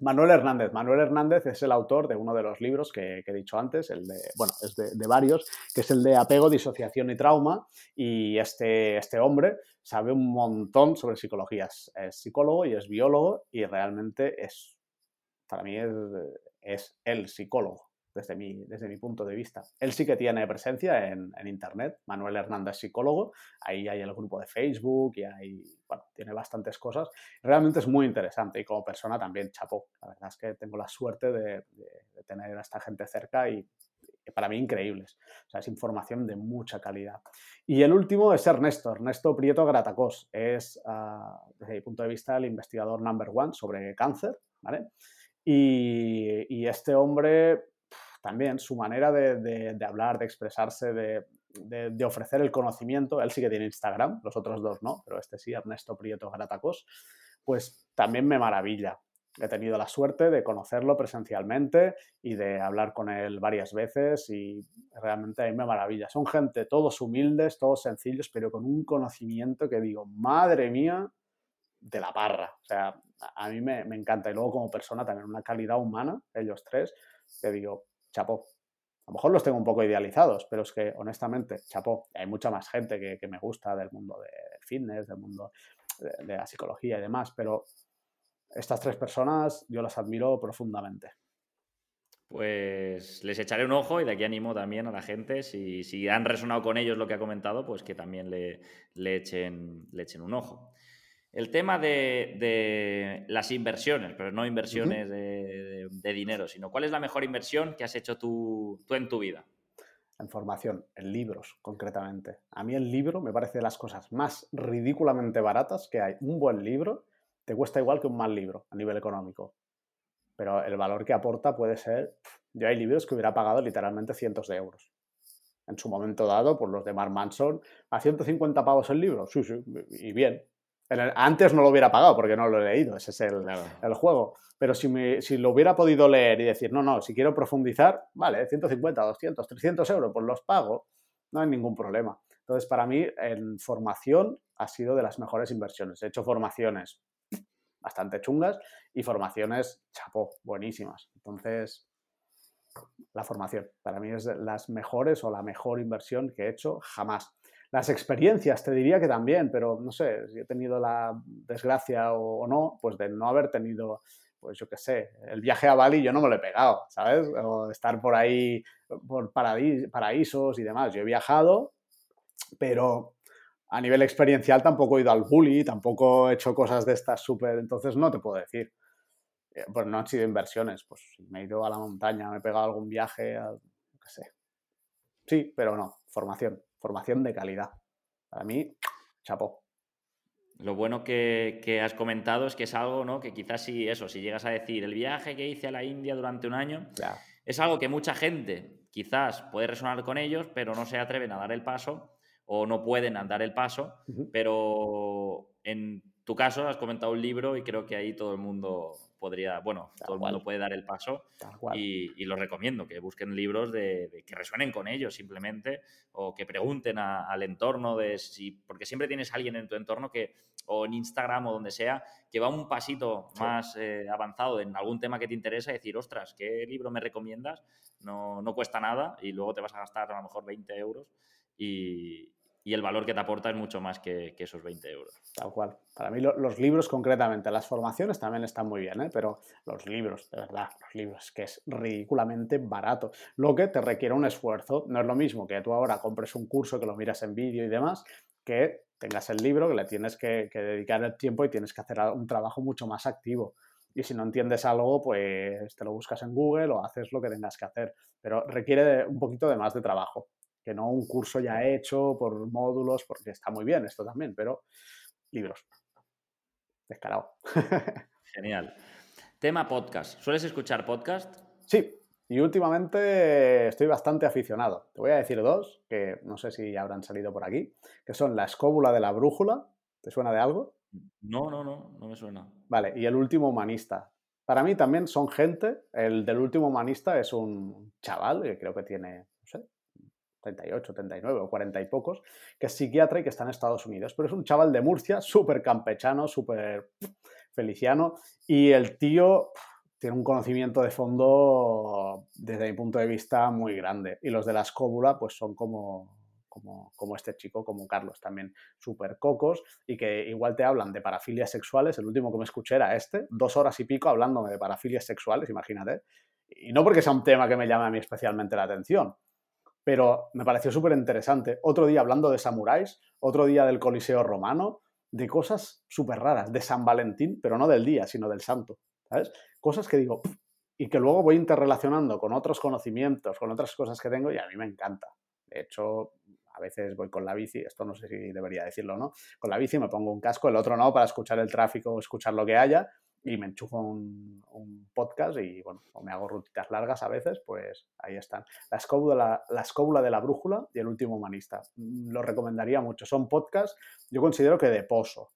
Manuel Hernández. Manuel Hernández es el autor de uno de los libros que, he dicho antes, el de, bueno, es de, varios, que es el de Apego, Disociación y Trauma. Y este, este hombre sabe un montón sobre psicología. Es psicólogo y es biólogo y realmente es para mí es, el psicólogo, desde mi, desde mi punto de vista. Él sí que tiene presencia en, en, Internet, Manuel Hernández Psicólogo, ahí hay el grupo de Facebook y hay, bueno, tiene bastantes cosas. Realmente es muy interesante y como persona también, chapo. La verdad es que tengo la suerte de, tener a esta gente cerca y, para mí increíbles. O sea, es información de mucha calidad. Y el último es Ernesto, Ernesto Prieto Gratacós. Es, uh, desde mi punto de vista, el investigador number one sobre cáncer, ¿vale? Y, este hombre, también su manera de, hablar, de expresarse, de, de, ofrecer el conocimiento, él sí que tiene Instagram, los otros dos no, pero este sí, Ernesto Prieto Gratacos, pues también me maravilla. He tenido la suerte de conocerlo presencialmente y de hablar con él varias veces y realmente a mí me maravilla. Son gente todos humildes, todos sencillos, pero con un conocimiento que digo, madre mía, de la parra. O sea, a mí me, me, encanta. Y luego como persona también una calidad humana, ellos tres, que digo, chapó. A lo mejor los tengo un poco idealizados, pero es que honestamente, chapó, hay mucha más gente que, que me gusta del mundo del fitness, del mundo de, de, la psicología y demás, pero estas tres personas yo las admiro profundamente. pues les echaré un ojo y de aquí animo también a la gente, si, si han resonado con ellos lo que ha comentado, pues que también le, le, echen, le echen un ojo. El tema de, las inversiones, pero no inversiones de, dinero, sino cuál es la mejor inversión que has hecho tú, tú en tu vida. En formación, en libros concretamente. A mí el libro me parece de las cosas más ridículamente baratas que hay. Un buen libro te cuesta igual que un mal libro a nivel económico. Pero el valor que aporta puede ser... Yo hay libros que hubiera pagado literalmente cientos de euros en su momento dado, por los de Mark Manson, a 150 pavos el libro, sí, sí, y bien, antes no lo hubiera pagado porque no lo he leído, ese es el, el juego. Pero si, me, si, lo hubiera podido leer y decir, no, no, si quiero profundizar, vale, 150, 200, 300 euros, pues los pago, no hay ningún problema. Entonces, para mí, en formación ha sido de las mejores inversiones. He hecho formaciones bastante chungas y formaciones, chapo, buenísimas. Entonces, la formación, para mí es de las mejores o la mejor inversión que he hecho jamás. Las experiencias, te diría que también, pero no sé, si he tenido la desgracia o, no, pues de no haber tenido, pues yo qué sé, el viaje a Bali yo no me lo he pegado, ¿sabes? O estar por ahí, por paraísos y demás. Yo he viajado, pero a nivel experiencial tampoco he ido al bully, tampoco he hecho cosas de estas súper, entonces no te puedo decir. Eh, pues no han sido inversiones, pues me he ido a la montaña, me he pegado algún viaje, a, qué sé. Sí, pero no, formación formación de calidad. Para mí, chapó. Lo bueno que, has comentado es que es algo, ¿no? Que quizás si eso, si llegas a decir el viaje que hice a la India durante un año, es algo que mucha gente quizás puede resonar con ellos, pero no se atreven a dar el paso o no pueden dar el paso. Pero en tu caso has comentado un libro y creo que ahí todo el mundo podría, bueno, todo el mundo puede dar el paso y, lo recomiendo, que busquen libros de, que resuenen con ellos simplemente o que pregunten al entorno de si, porque siempre tienes alguien en tu entorno que, o en Instagram o donde sea, que va un pasito más eh, avanzado en algún tema que te interesa y decir, ostras, ¿qué libro me recomiendas? No, no cuesta nada y luego te vas a gastar a lo mejor 20 euros y, y el valor que te aporta es mucho más que, esos 20 euros. Tal cual. Para mí los libros concretamente, las formaciones también están muy bien, ¿eh? pero los libros, de verdad, los libros, que es ridículamente barato. Lo que te requiere un esfuerzo. No es lo mismo que tú ahora compres un curso, que lo miras en vídeo y demás, que tengas el libro, que le tienes que, dedicar el tiempo y tienes que hacer un trabajo mucho más activo. Y si no entiendes algo, pues te lo buscas en Google o haces lo que tengas que hacer. Pero requiere un poquito de más de trabajo que no un curso ya hecho por módulos, porque está muy bien esto también, pero libros. Descarado. Genial. Tema podcast. ¿Sueles escuchar podcast? Sí, y últimamente estoy bastante aficionado. Te voy a decir dos, que no sé si habrán salido por aquí, que son La escóbula de la brújula. ¿Te suena de algo? No, no, no, no me suena. Vale, y El último humanista. Para mí también son gente. El del último humanista es un chaval que creo que tiene 38, 39 o 40 y pocos, que es psiquiatra y que está en Estados Unidos. Pero es un chaval de Murcia, súper campechano, súper feliciano, y el tío tiene un conocimiento de fondo, desde mi punto de vista, muy grande. Y los de la escóbula, pues son como, como, como, este chico, como Carlos, también súper cocos y que igual te hablan de parafilias sexuales. El último que me escuché era este, dos horas y pico hablándome de parafilias sexuales, imagínate. Y no porque sea un tema que me llame a mí especialmente la atención, pero me pareció súper interesante. Otro día hablando de samuráis, otro día del Coliseo romano, de cosas súper raras, de San Valentín, pero no del día, sino del santo, ¿sabes? Cosas que digo, y que luego voy interrelacionando con otros conocimientos, con otras cosas que tengo y a mí me encanta. De hecho, a veces voy con la bici, esto no sé si debería decirlo o no, con la bici me pongo un casco, el otro no, para escuchar el tráfico, escuchar lo que haya, y me enchufo un, podcast y bueno, o me hago rutitas largas a veces, pues ahí están. La escóbula, la escóbula de la brújula y el último humanista. Mm, lo recomendaría mucho. Son podcasts, yo considero que de pozo.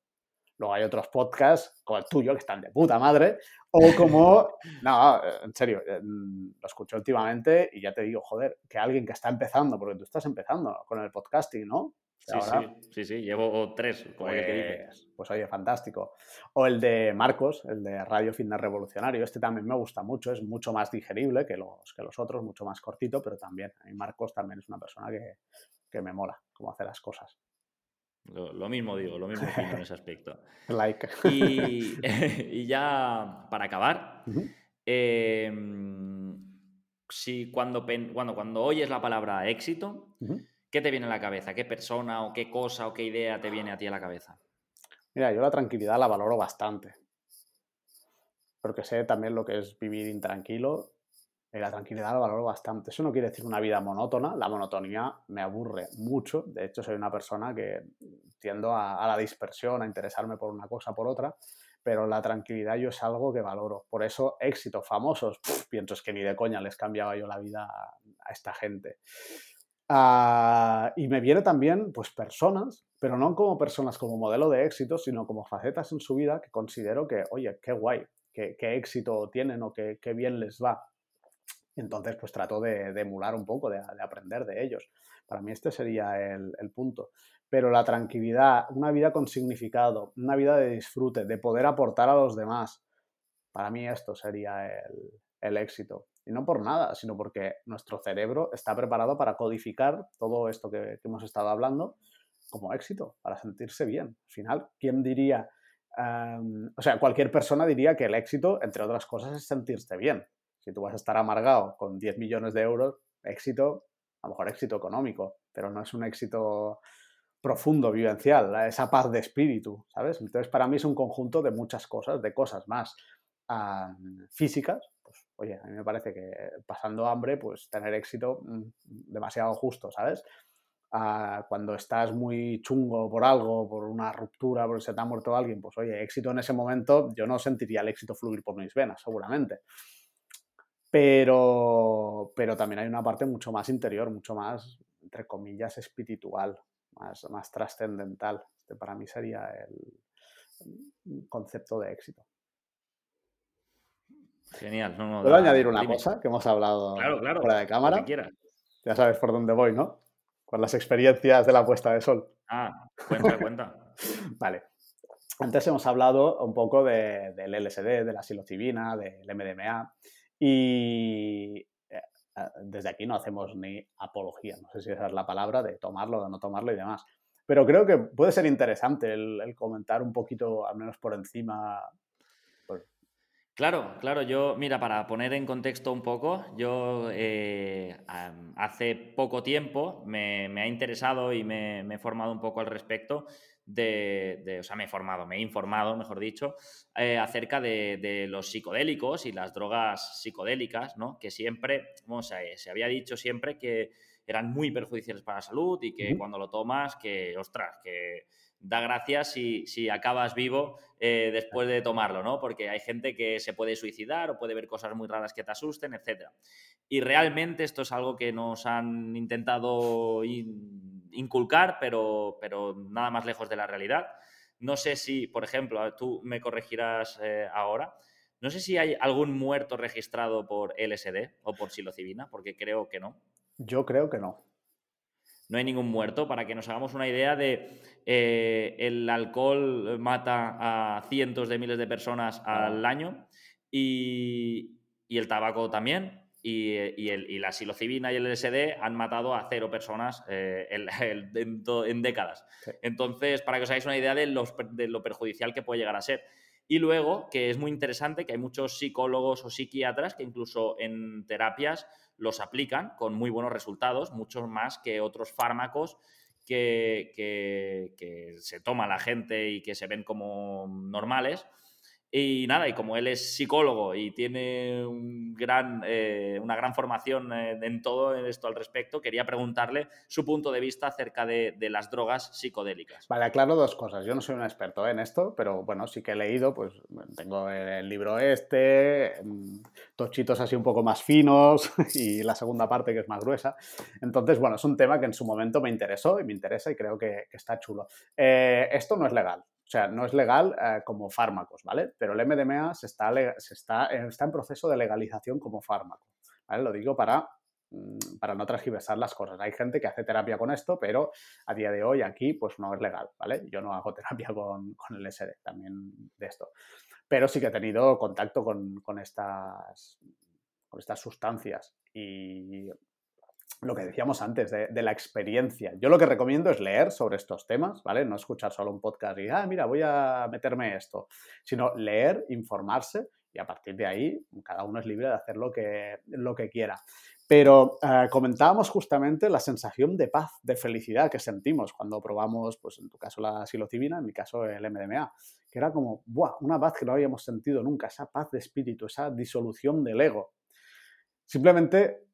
Luego hay otros podcasts, como el tuyo, que están de puta madre, o como, no, en serio, eh, mm, lo escucho últimamente y ya te digo, joder, que alguien que está empezando, porque tú estás empezando con el podcasting, ¿no? Sí, sí, sí, llevo tres, como el que dices. Pues, pues oye, fantástico. O el de Marcos, el de Radio Fitness Revolucionario, este también me gusta mucho, es mucho más digerible que los, que los otros, mucho más cortito, pero también, a mí Marcos también es una persona que, me mola cómo hace las cosas. Lo, mismo digo, lo mismo en ese aspecto. like. Y, ya para acabar, em, si cuando, cuando, cuando oyes la palabra éxito, ¿qué te viene a la cabeza? ¿Qué persona o qué cosa o qué idea te viene a ti a la cabeza? Mira, yo la tranquilidad la valoro bastante. Porque sé también lo que es vivir intranquilo y la tranquilidad la valoro bastante. Eso no quiere decir una vida monótona. La monotonía me aburre mucho. De hecho, soy una persona que tiendo a, la dispersión, a interesarme por una cosa, por otra. Pero la tranquilidad yo es algo que valoro. Por eso, éxitos famosos, es que ni de coña les cambiaba yo la vida a, esta gente. Ah, y me viene también, pues, personas, pero no como personas como modelo de éxito, sino como facetas en su vida que considero que, oye, qué guay, qué, éxito tienen o qué, qué bien les va entonces, pues trato de, emular un poco, de, aprender de ellos. Para mí este sería el, punto. Pero la tranquilidad, una vida con significado, una vida de disfrute, de poder aportar a los demás, para mí esto sería el, éxito. Y no por nada, sino porque nuestro cerebro está preparado para codificar todo esto que, hemos estado hablando como éxito, para sentirse bien. Al final, ¿quién diría? o sea, cualquier persona diría que el éxito, entre otras cosas, es sentirse bien. Si tú vas a estar amargado con 10 millones de euros, éxito, a lo mejor éxito económico, pero no es un éxito profundo, vivencial, esa paz de espíritu, ¿sabes? Entonces, para mí es un conjunto de muchas cosas, de cosas más físicas. Pues, oye, a mí me parece que pasando hambre, pues tener éxito mm, demasiado justo, ¿sabes? cuando estás muy chungo por algo, por una ruptura, porque se te ha muerto alguien, pues oye, éxito en ese momento, yo no sentiría el éxito fluir por mis venas, seguramente. Pero, pero también hay una parte mucho más interior, mucho más, entre comillas, espiritual, más, más trascendental. Este para mí sería el concepto de éxito. Genial. ¿Puedo añadir una cosa que hemos hablado fuera de cámara? Ya sabes por dónde voy, ¿no? Con las experiencias de la puesta de sol. Ah, cuenta, cuenta. vale. Antes hemos hablado un poco del LSD, de la psilocibina, del MDMA. Y eh, desde aquí no hacemos ni apología, no sé si esa es la palabra, de tomarlo, de no tomarlo y demás. Pero creo que puede ser interesante el, comentar un poquito, al menos por encima. Claro, claro, yo, mira, para poner en contexto un poco, yo eh, hace poco tiempo me, ha interesado y me, me, he formado un poco al respecto de, o sea, me he formado, me he informado, mejor dicho, eh, acerca de, los psicodélicos y las drogas psicodélicas, ¿no? Que siempre, como se, se, había dicho siempre que eran muy perjudiciales para la salud y que cuando lo tomas, que, ostras, que da gracias si, acabas vivo eh, después de tomarlo, ¿no? Porque hay gente que se puede suicidar o puede ver cosas muy raras que te asusten, etc. Y realmente esto es algo que nos han intentado inculcar, pero, pero nada más lejos de la realidad. No sé si, por ejemplo, tú me corregirás eh, ahora, no sé si hay algún muerto registrado por LSD o por psilocibina, porque creo que no. Yo creo que no. No hay ningún muerto, para que nos hagamos una idea de eh, el alcohol mata a cientos de miles de personas al año y, y el tabaco también. Eh, y, la psilocibina y el LSD han matado a cero personas eh, en, décadas. Entonces, para que os hagáis una idea de, lo perjudicial que puede llegar a ser. Y luego, que es muy interesante, que hay muchos psicólogos o psiquiatras que incluso en terapias los aplican con muy buenos resultados, muchos más que otros fármacos que, que se toma la gente y que se ven como normales y nada, y como él es psicólogo y tiene un gran, eh, una gran formación eh, en todo esto al respecto, quería preguntarle su punto de vista acerca de, las drogas psicodélicas. Vale, aclaro dos cosas. Yo no soy un experto en esto, pero bueno, sí que he leído, pues tengo el libro este, tochitos así un poco más finos y la segunda parte que es más gruesa. Entonces, bueno, es un tema que en su momento me interesó y me interesa y creo que, está chulo. Eh, esto no es legal, o sea, no es legal eh, como fármacos, ¿vale? Pero el MDMA se está, se está, eh, está en proceso de legalización como fármaco, ¿vale? Lo digo para, mm, para no transgiversar las cosas. Hay gente que hace terapia con esto, pero a día de hoy aquí pues no es legal, ¿vale? Yo no hago terapia con, con el SD también de esto. Pero sí que he tenido contacto con, con estas, con estas sustancias y lo que decíamos antes, de, la experiencia. Yo lo que recomiendo es leer sobre estos temas, ¿vale? No escuchar solo un podcast y, ah, mira, voy a meterme esto, sino leer, informarse y a partir de ahí cada uno es libre de hacer lo que, lo que quiera. Pero eh, comentábamos justamente la sensación de paz, de felicidad que sentimos cuando probamos, pues en tu caso la psilocibina, en mi caso el MDMA, que era como, ¡buah! Una paz que no habíamos sentido nunca, esa paz de espíritu, esa disolución del ego. Simplemente,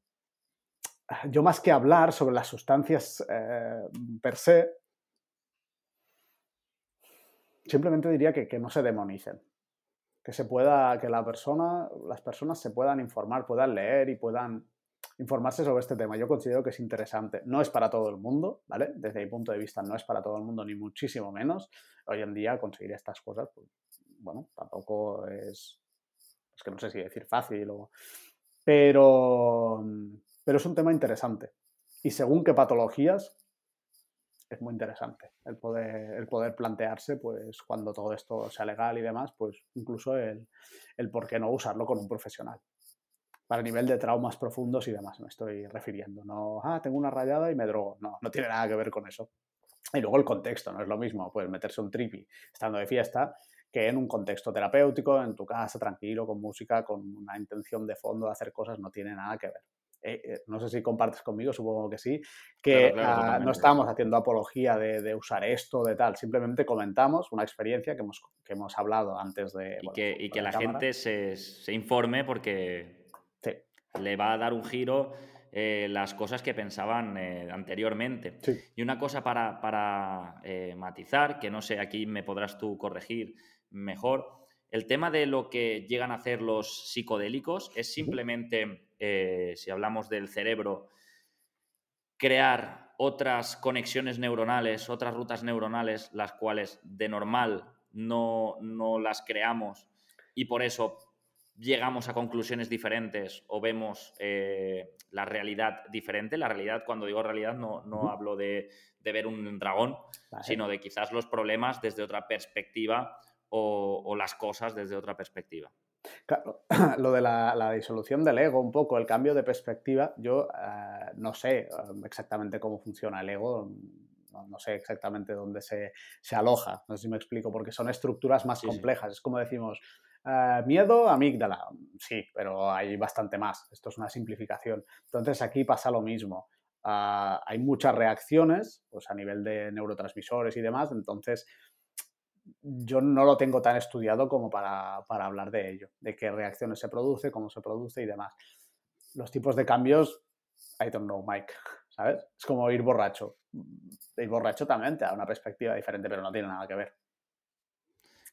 yo más que hablar sobre las sustancias eh, per se, simplemente diría que, que no se demonicen, que se pueda, que la persona, las personas se puedan informar, puedan leer y puedan informarse sobre este tema. Yo considero que es interesante. No es para todo el mundo, ¿vale? Desde mi punto de vista no es para todo el mundo, ni muchísimo menos. Hoy en día conseguir estas cosas, pues, bueno, tampoco es, es que no sé si decir fácil o... Pero, pero es un tema interesante. Y según qué patologías, es muy interesante el poder, plantearse, pues cuando todo esto sea legal y demás, pues incluso el, por qué no usarlo con un profesional para el nivel de traumas profundos y demás me estoy refiriendo. No, ah, tengo una rayada y me drogo. No, no tiene nada que ver con eso. Y luego el contexto, no es lo mismo, pues meterse un tripi estando de fiesta que en un contexto terapéutico, en tu casa, tranquilo, con música, con una intención de fondo de hacer cosas, no tiene nada que ver. Eh, eh, no sé si compartes conmigo, supongo que sí, que ah, no estamos haciendo apología de, usar esto, de tal, simplemente comentamos una experiencia que hemos, que hemos hablado antes de... Y que, y que la, gente se, se informe porque le va a dar un giro eh, las cosas que pensaban anteriormente. Y una cosa para, eh, matizar, que no sé, aquí me podrás tú corregir mejor, el tema de lo que llegan a hacer los psicodélicos es simplemente, si hablamos del cerebro, crear otras conexiones neuronales, otras rutas neuronales, las cuales de normal no, no las creamos y por eso llegamos a conclusiones diferentes o vemos eh, la realidad diferente. La realidad, cuando digo realidad, no, no hablo de, ver un dragón, sino de quizás los problemas desde otra perspectiva o, las cosas desde otra perspectiva. Claro, lo de la, disolución del ego, un poco, el cambio de perspectiva, yo eh, no sé eh, exactamente cómo funciona el ego, no, sé exactamente dónde se, aloja, no sé si me explico, porque son estructuras más complejas. Es como decimos, eh, miedo, amígdala. Sí, pero hay bastante más. Esto es una simplificación. Entonces aquí pasa lo mismo. Ah, hay muchas reacciones pues, a nivel de neurotransmisores y demás. Entonces yo no lo tengo tan estudiado como para, hablar de ello, de qué reacciones se produce, cómo se produce y demás. Los tipos de cambios, I don't know, Mike, ¿sabes? Es como ir borracho. Ir borracho también te da una perspectiva diferente, pero no tiene nada que ver.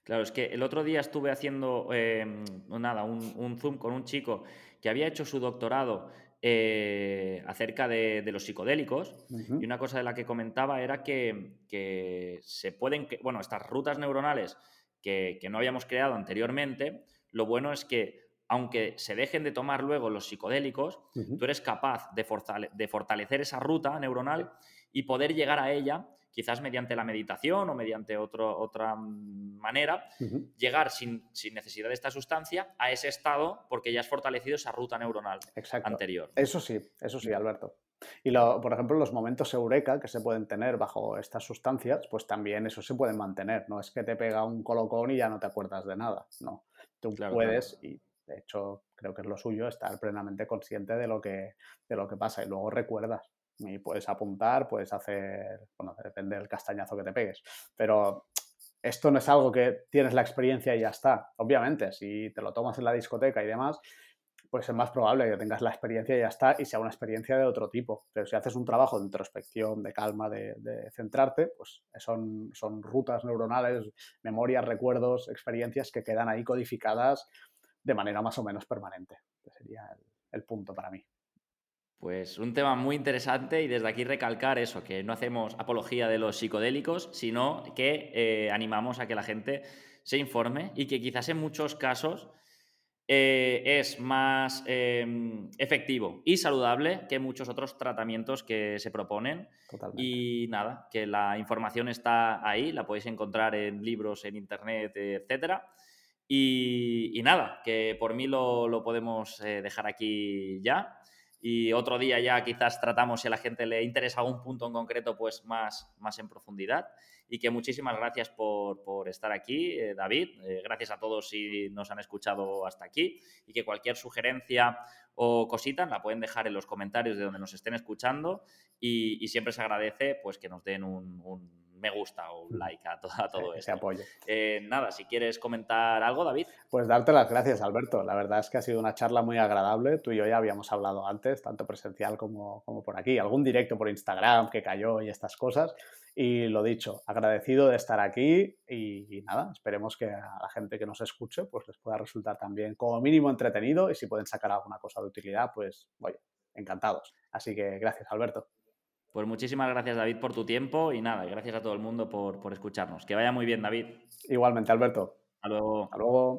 Claro, es que el otro día estuve haciendo em, nada, un, Zoom con un chico que había hecho su doctorado eh, acerca de, los psicodélicos. Y una cosa de la que comentaba era que, se pueden, bueno, estas rutas neuronales que, no habíamos creado anteriormente, lo bueno es que aunque se dejen de tomar luego los psicodélicos, tú eres capaz de, de, fortalecer esa ruta neuronal y poder llegar a ella quizás mediante la meditación o mediante otra manera, llegar sin, necesidad de esta sustancia a ese estado porque ya has fortalecido esa ruta neuronal anterior. Eso sí, eso sí, Alberto. Y, lo, por ejemplo, los momentos eureka que se pueden tener bajo estas sustancias, pues también eso se puede mantener. No es que te pega un colocón y ya no te acuerdas de nada. No, tú puedes, y de hecho creo que es lo suyo, estar plenamente consciente de lo que, de lo que pasa y luego recuerdas y puedes apuntar, puedes hacer, bueno, depende del castañazo que te pegues, pero esto no es algo que tienes la experiencia y ya está. Obviamente, si te lo tomas en la discoteca y demás, pues es más probable que tengas la experiencia y ya está, y sea una experiencia de otro tipo. Pero si haces un trabajo de introspección, de calma, de, centrarte, pues son, son rutas neuronales, memorias, recuerdos, experiencias que quedan ahí codificadas de manera más o menos permanente. Ese sería el punto para mí. Pues un tema muy interesante y desde aquí recalcar eso, que no hacemos apología de los psicodélicos, sino que eh, animamos a que la gente se informe y que quizás en muchos casos eh, es más em, efectivo y saludable que muchos otros tratamientos que se proponen. Y nada, que la información está ahí, la podéis encontrar en libros, en internet, etc. Y, nada, que por mí lo, lo podemos eh, dejar aquí ya. Y otro día ya quizás tratamos si a la gente le interesa algún punto en concreto, pues más, más en profundidad. Y que muchísimas gracias por, por estar aquí, eh, David. Eh, gracias a todos si nos han escuchado hasta aquí y que cualquier sugerencia o cosita la pueden dejar en los comentarios de donde nos estén escuchando y, siempre se agradece pues que nos den un me gusta o un like a, todo, Ese apoyo. Eh, nada, si quieres comentar algo, David. Pues darte las gracias, Alberto. La verdad es que ha sido una charla muy agradable. Tú y yo ya habíamos hablado antes, tanto presencial como, como por aquí. Algún directo por Instagram que cayó y estas cosas. Y lo dicho, agradecido de estar aquí y, nada, esperemos que a la gente que nos escuche pues les pueda resultar también como mínimo entretenido y si pueden sacar alguna cosa de utilidad, pues oye, encantados. Así que gracias, Alberto. Pues muchísimas gracias, David, por tu tiempo y nada, gracias a todo el mundo por, por escucharnos. Que vaya muy bien, David. Igualmente, Alberto. Hasta luego. Hasta luego.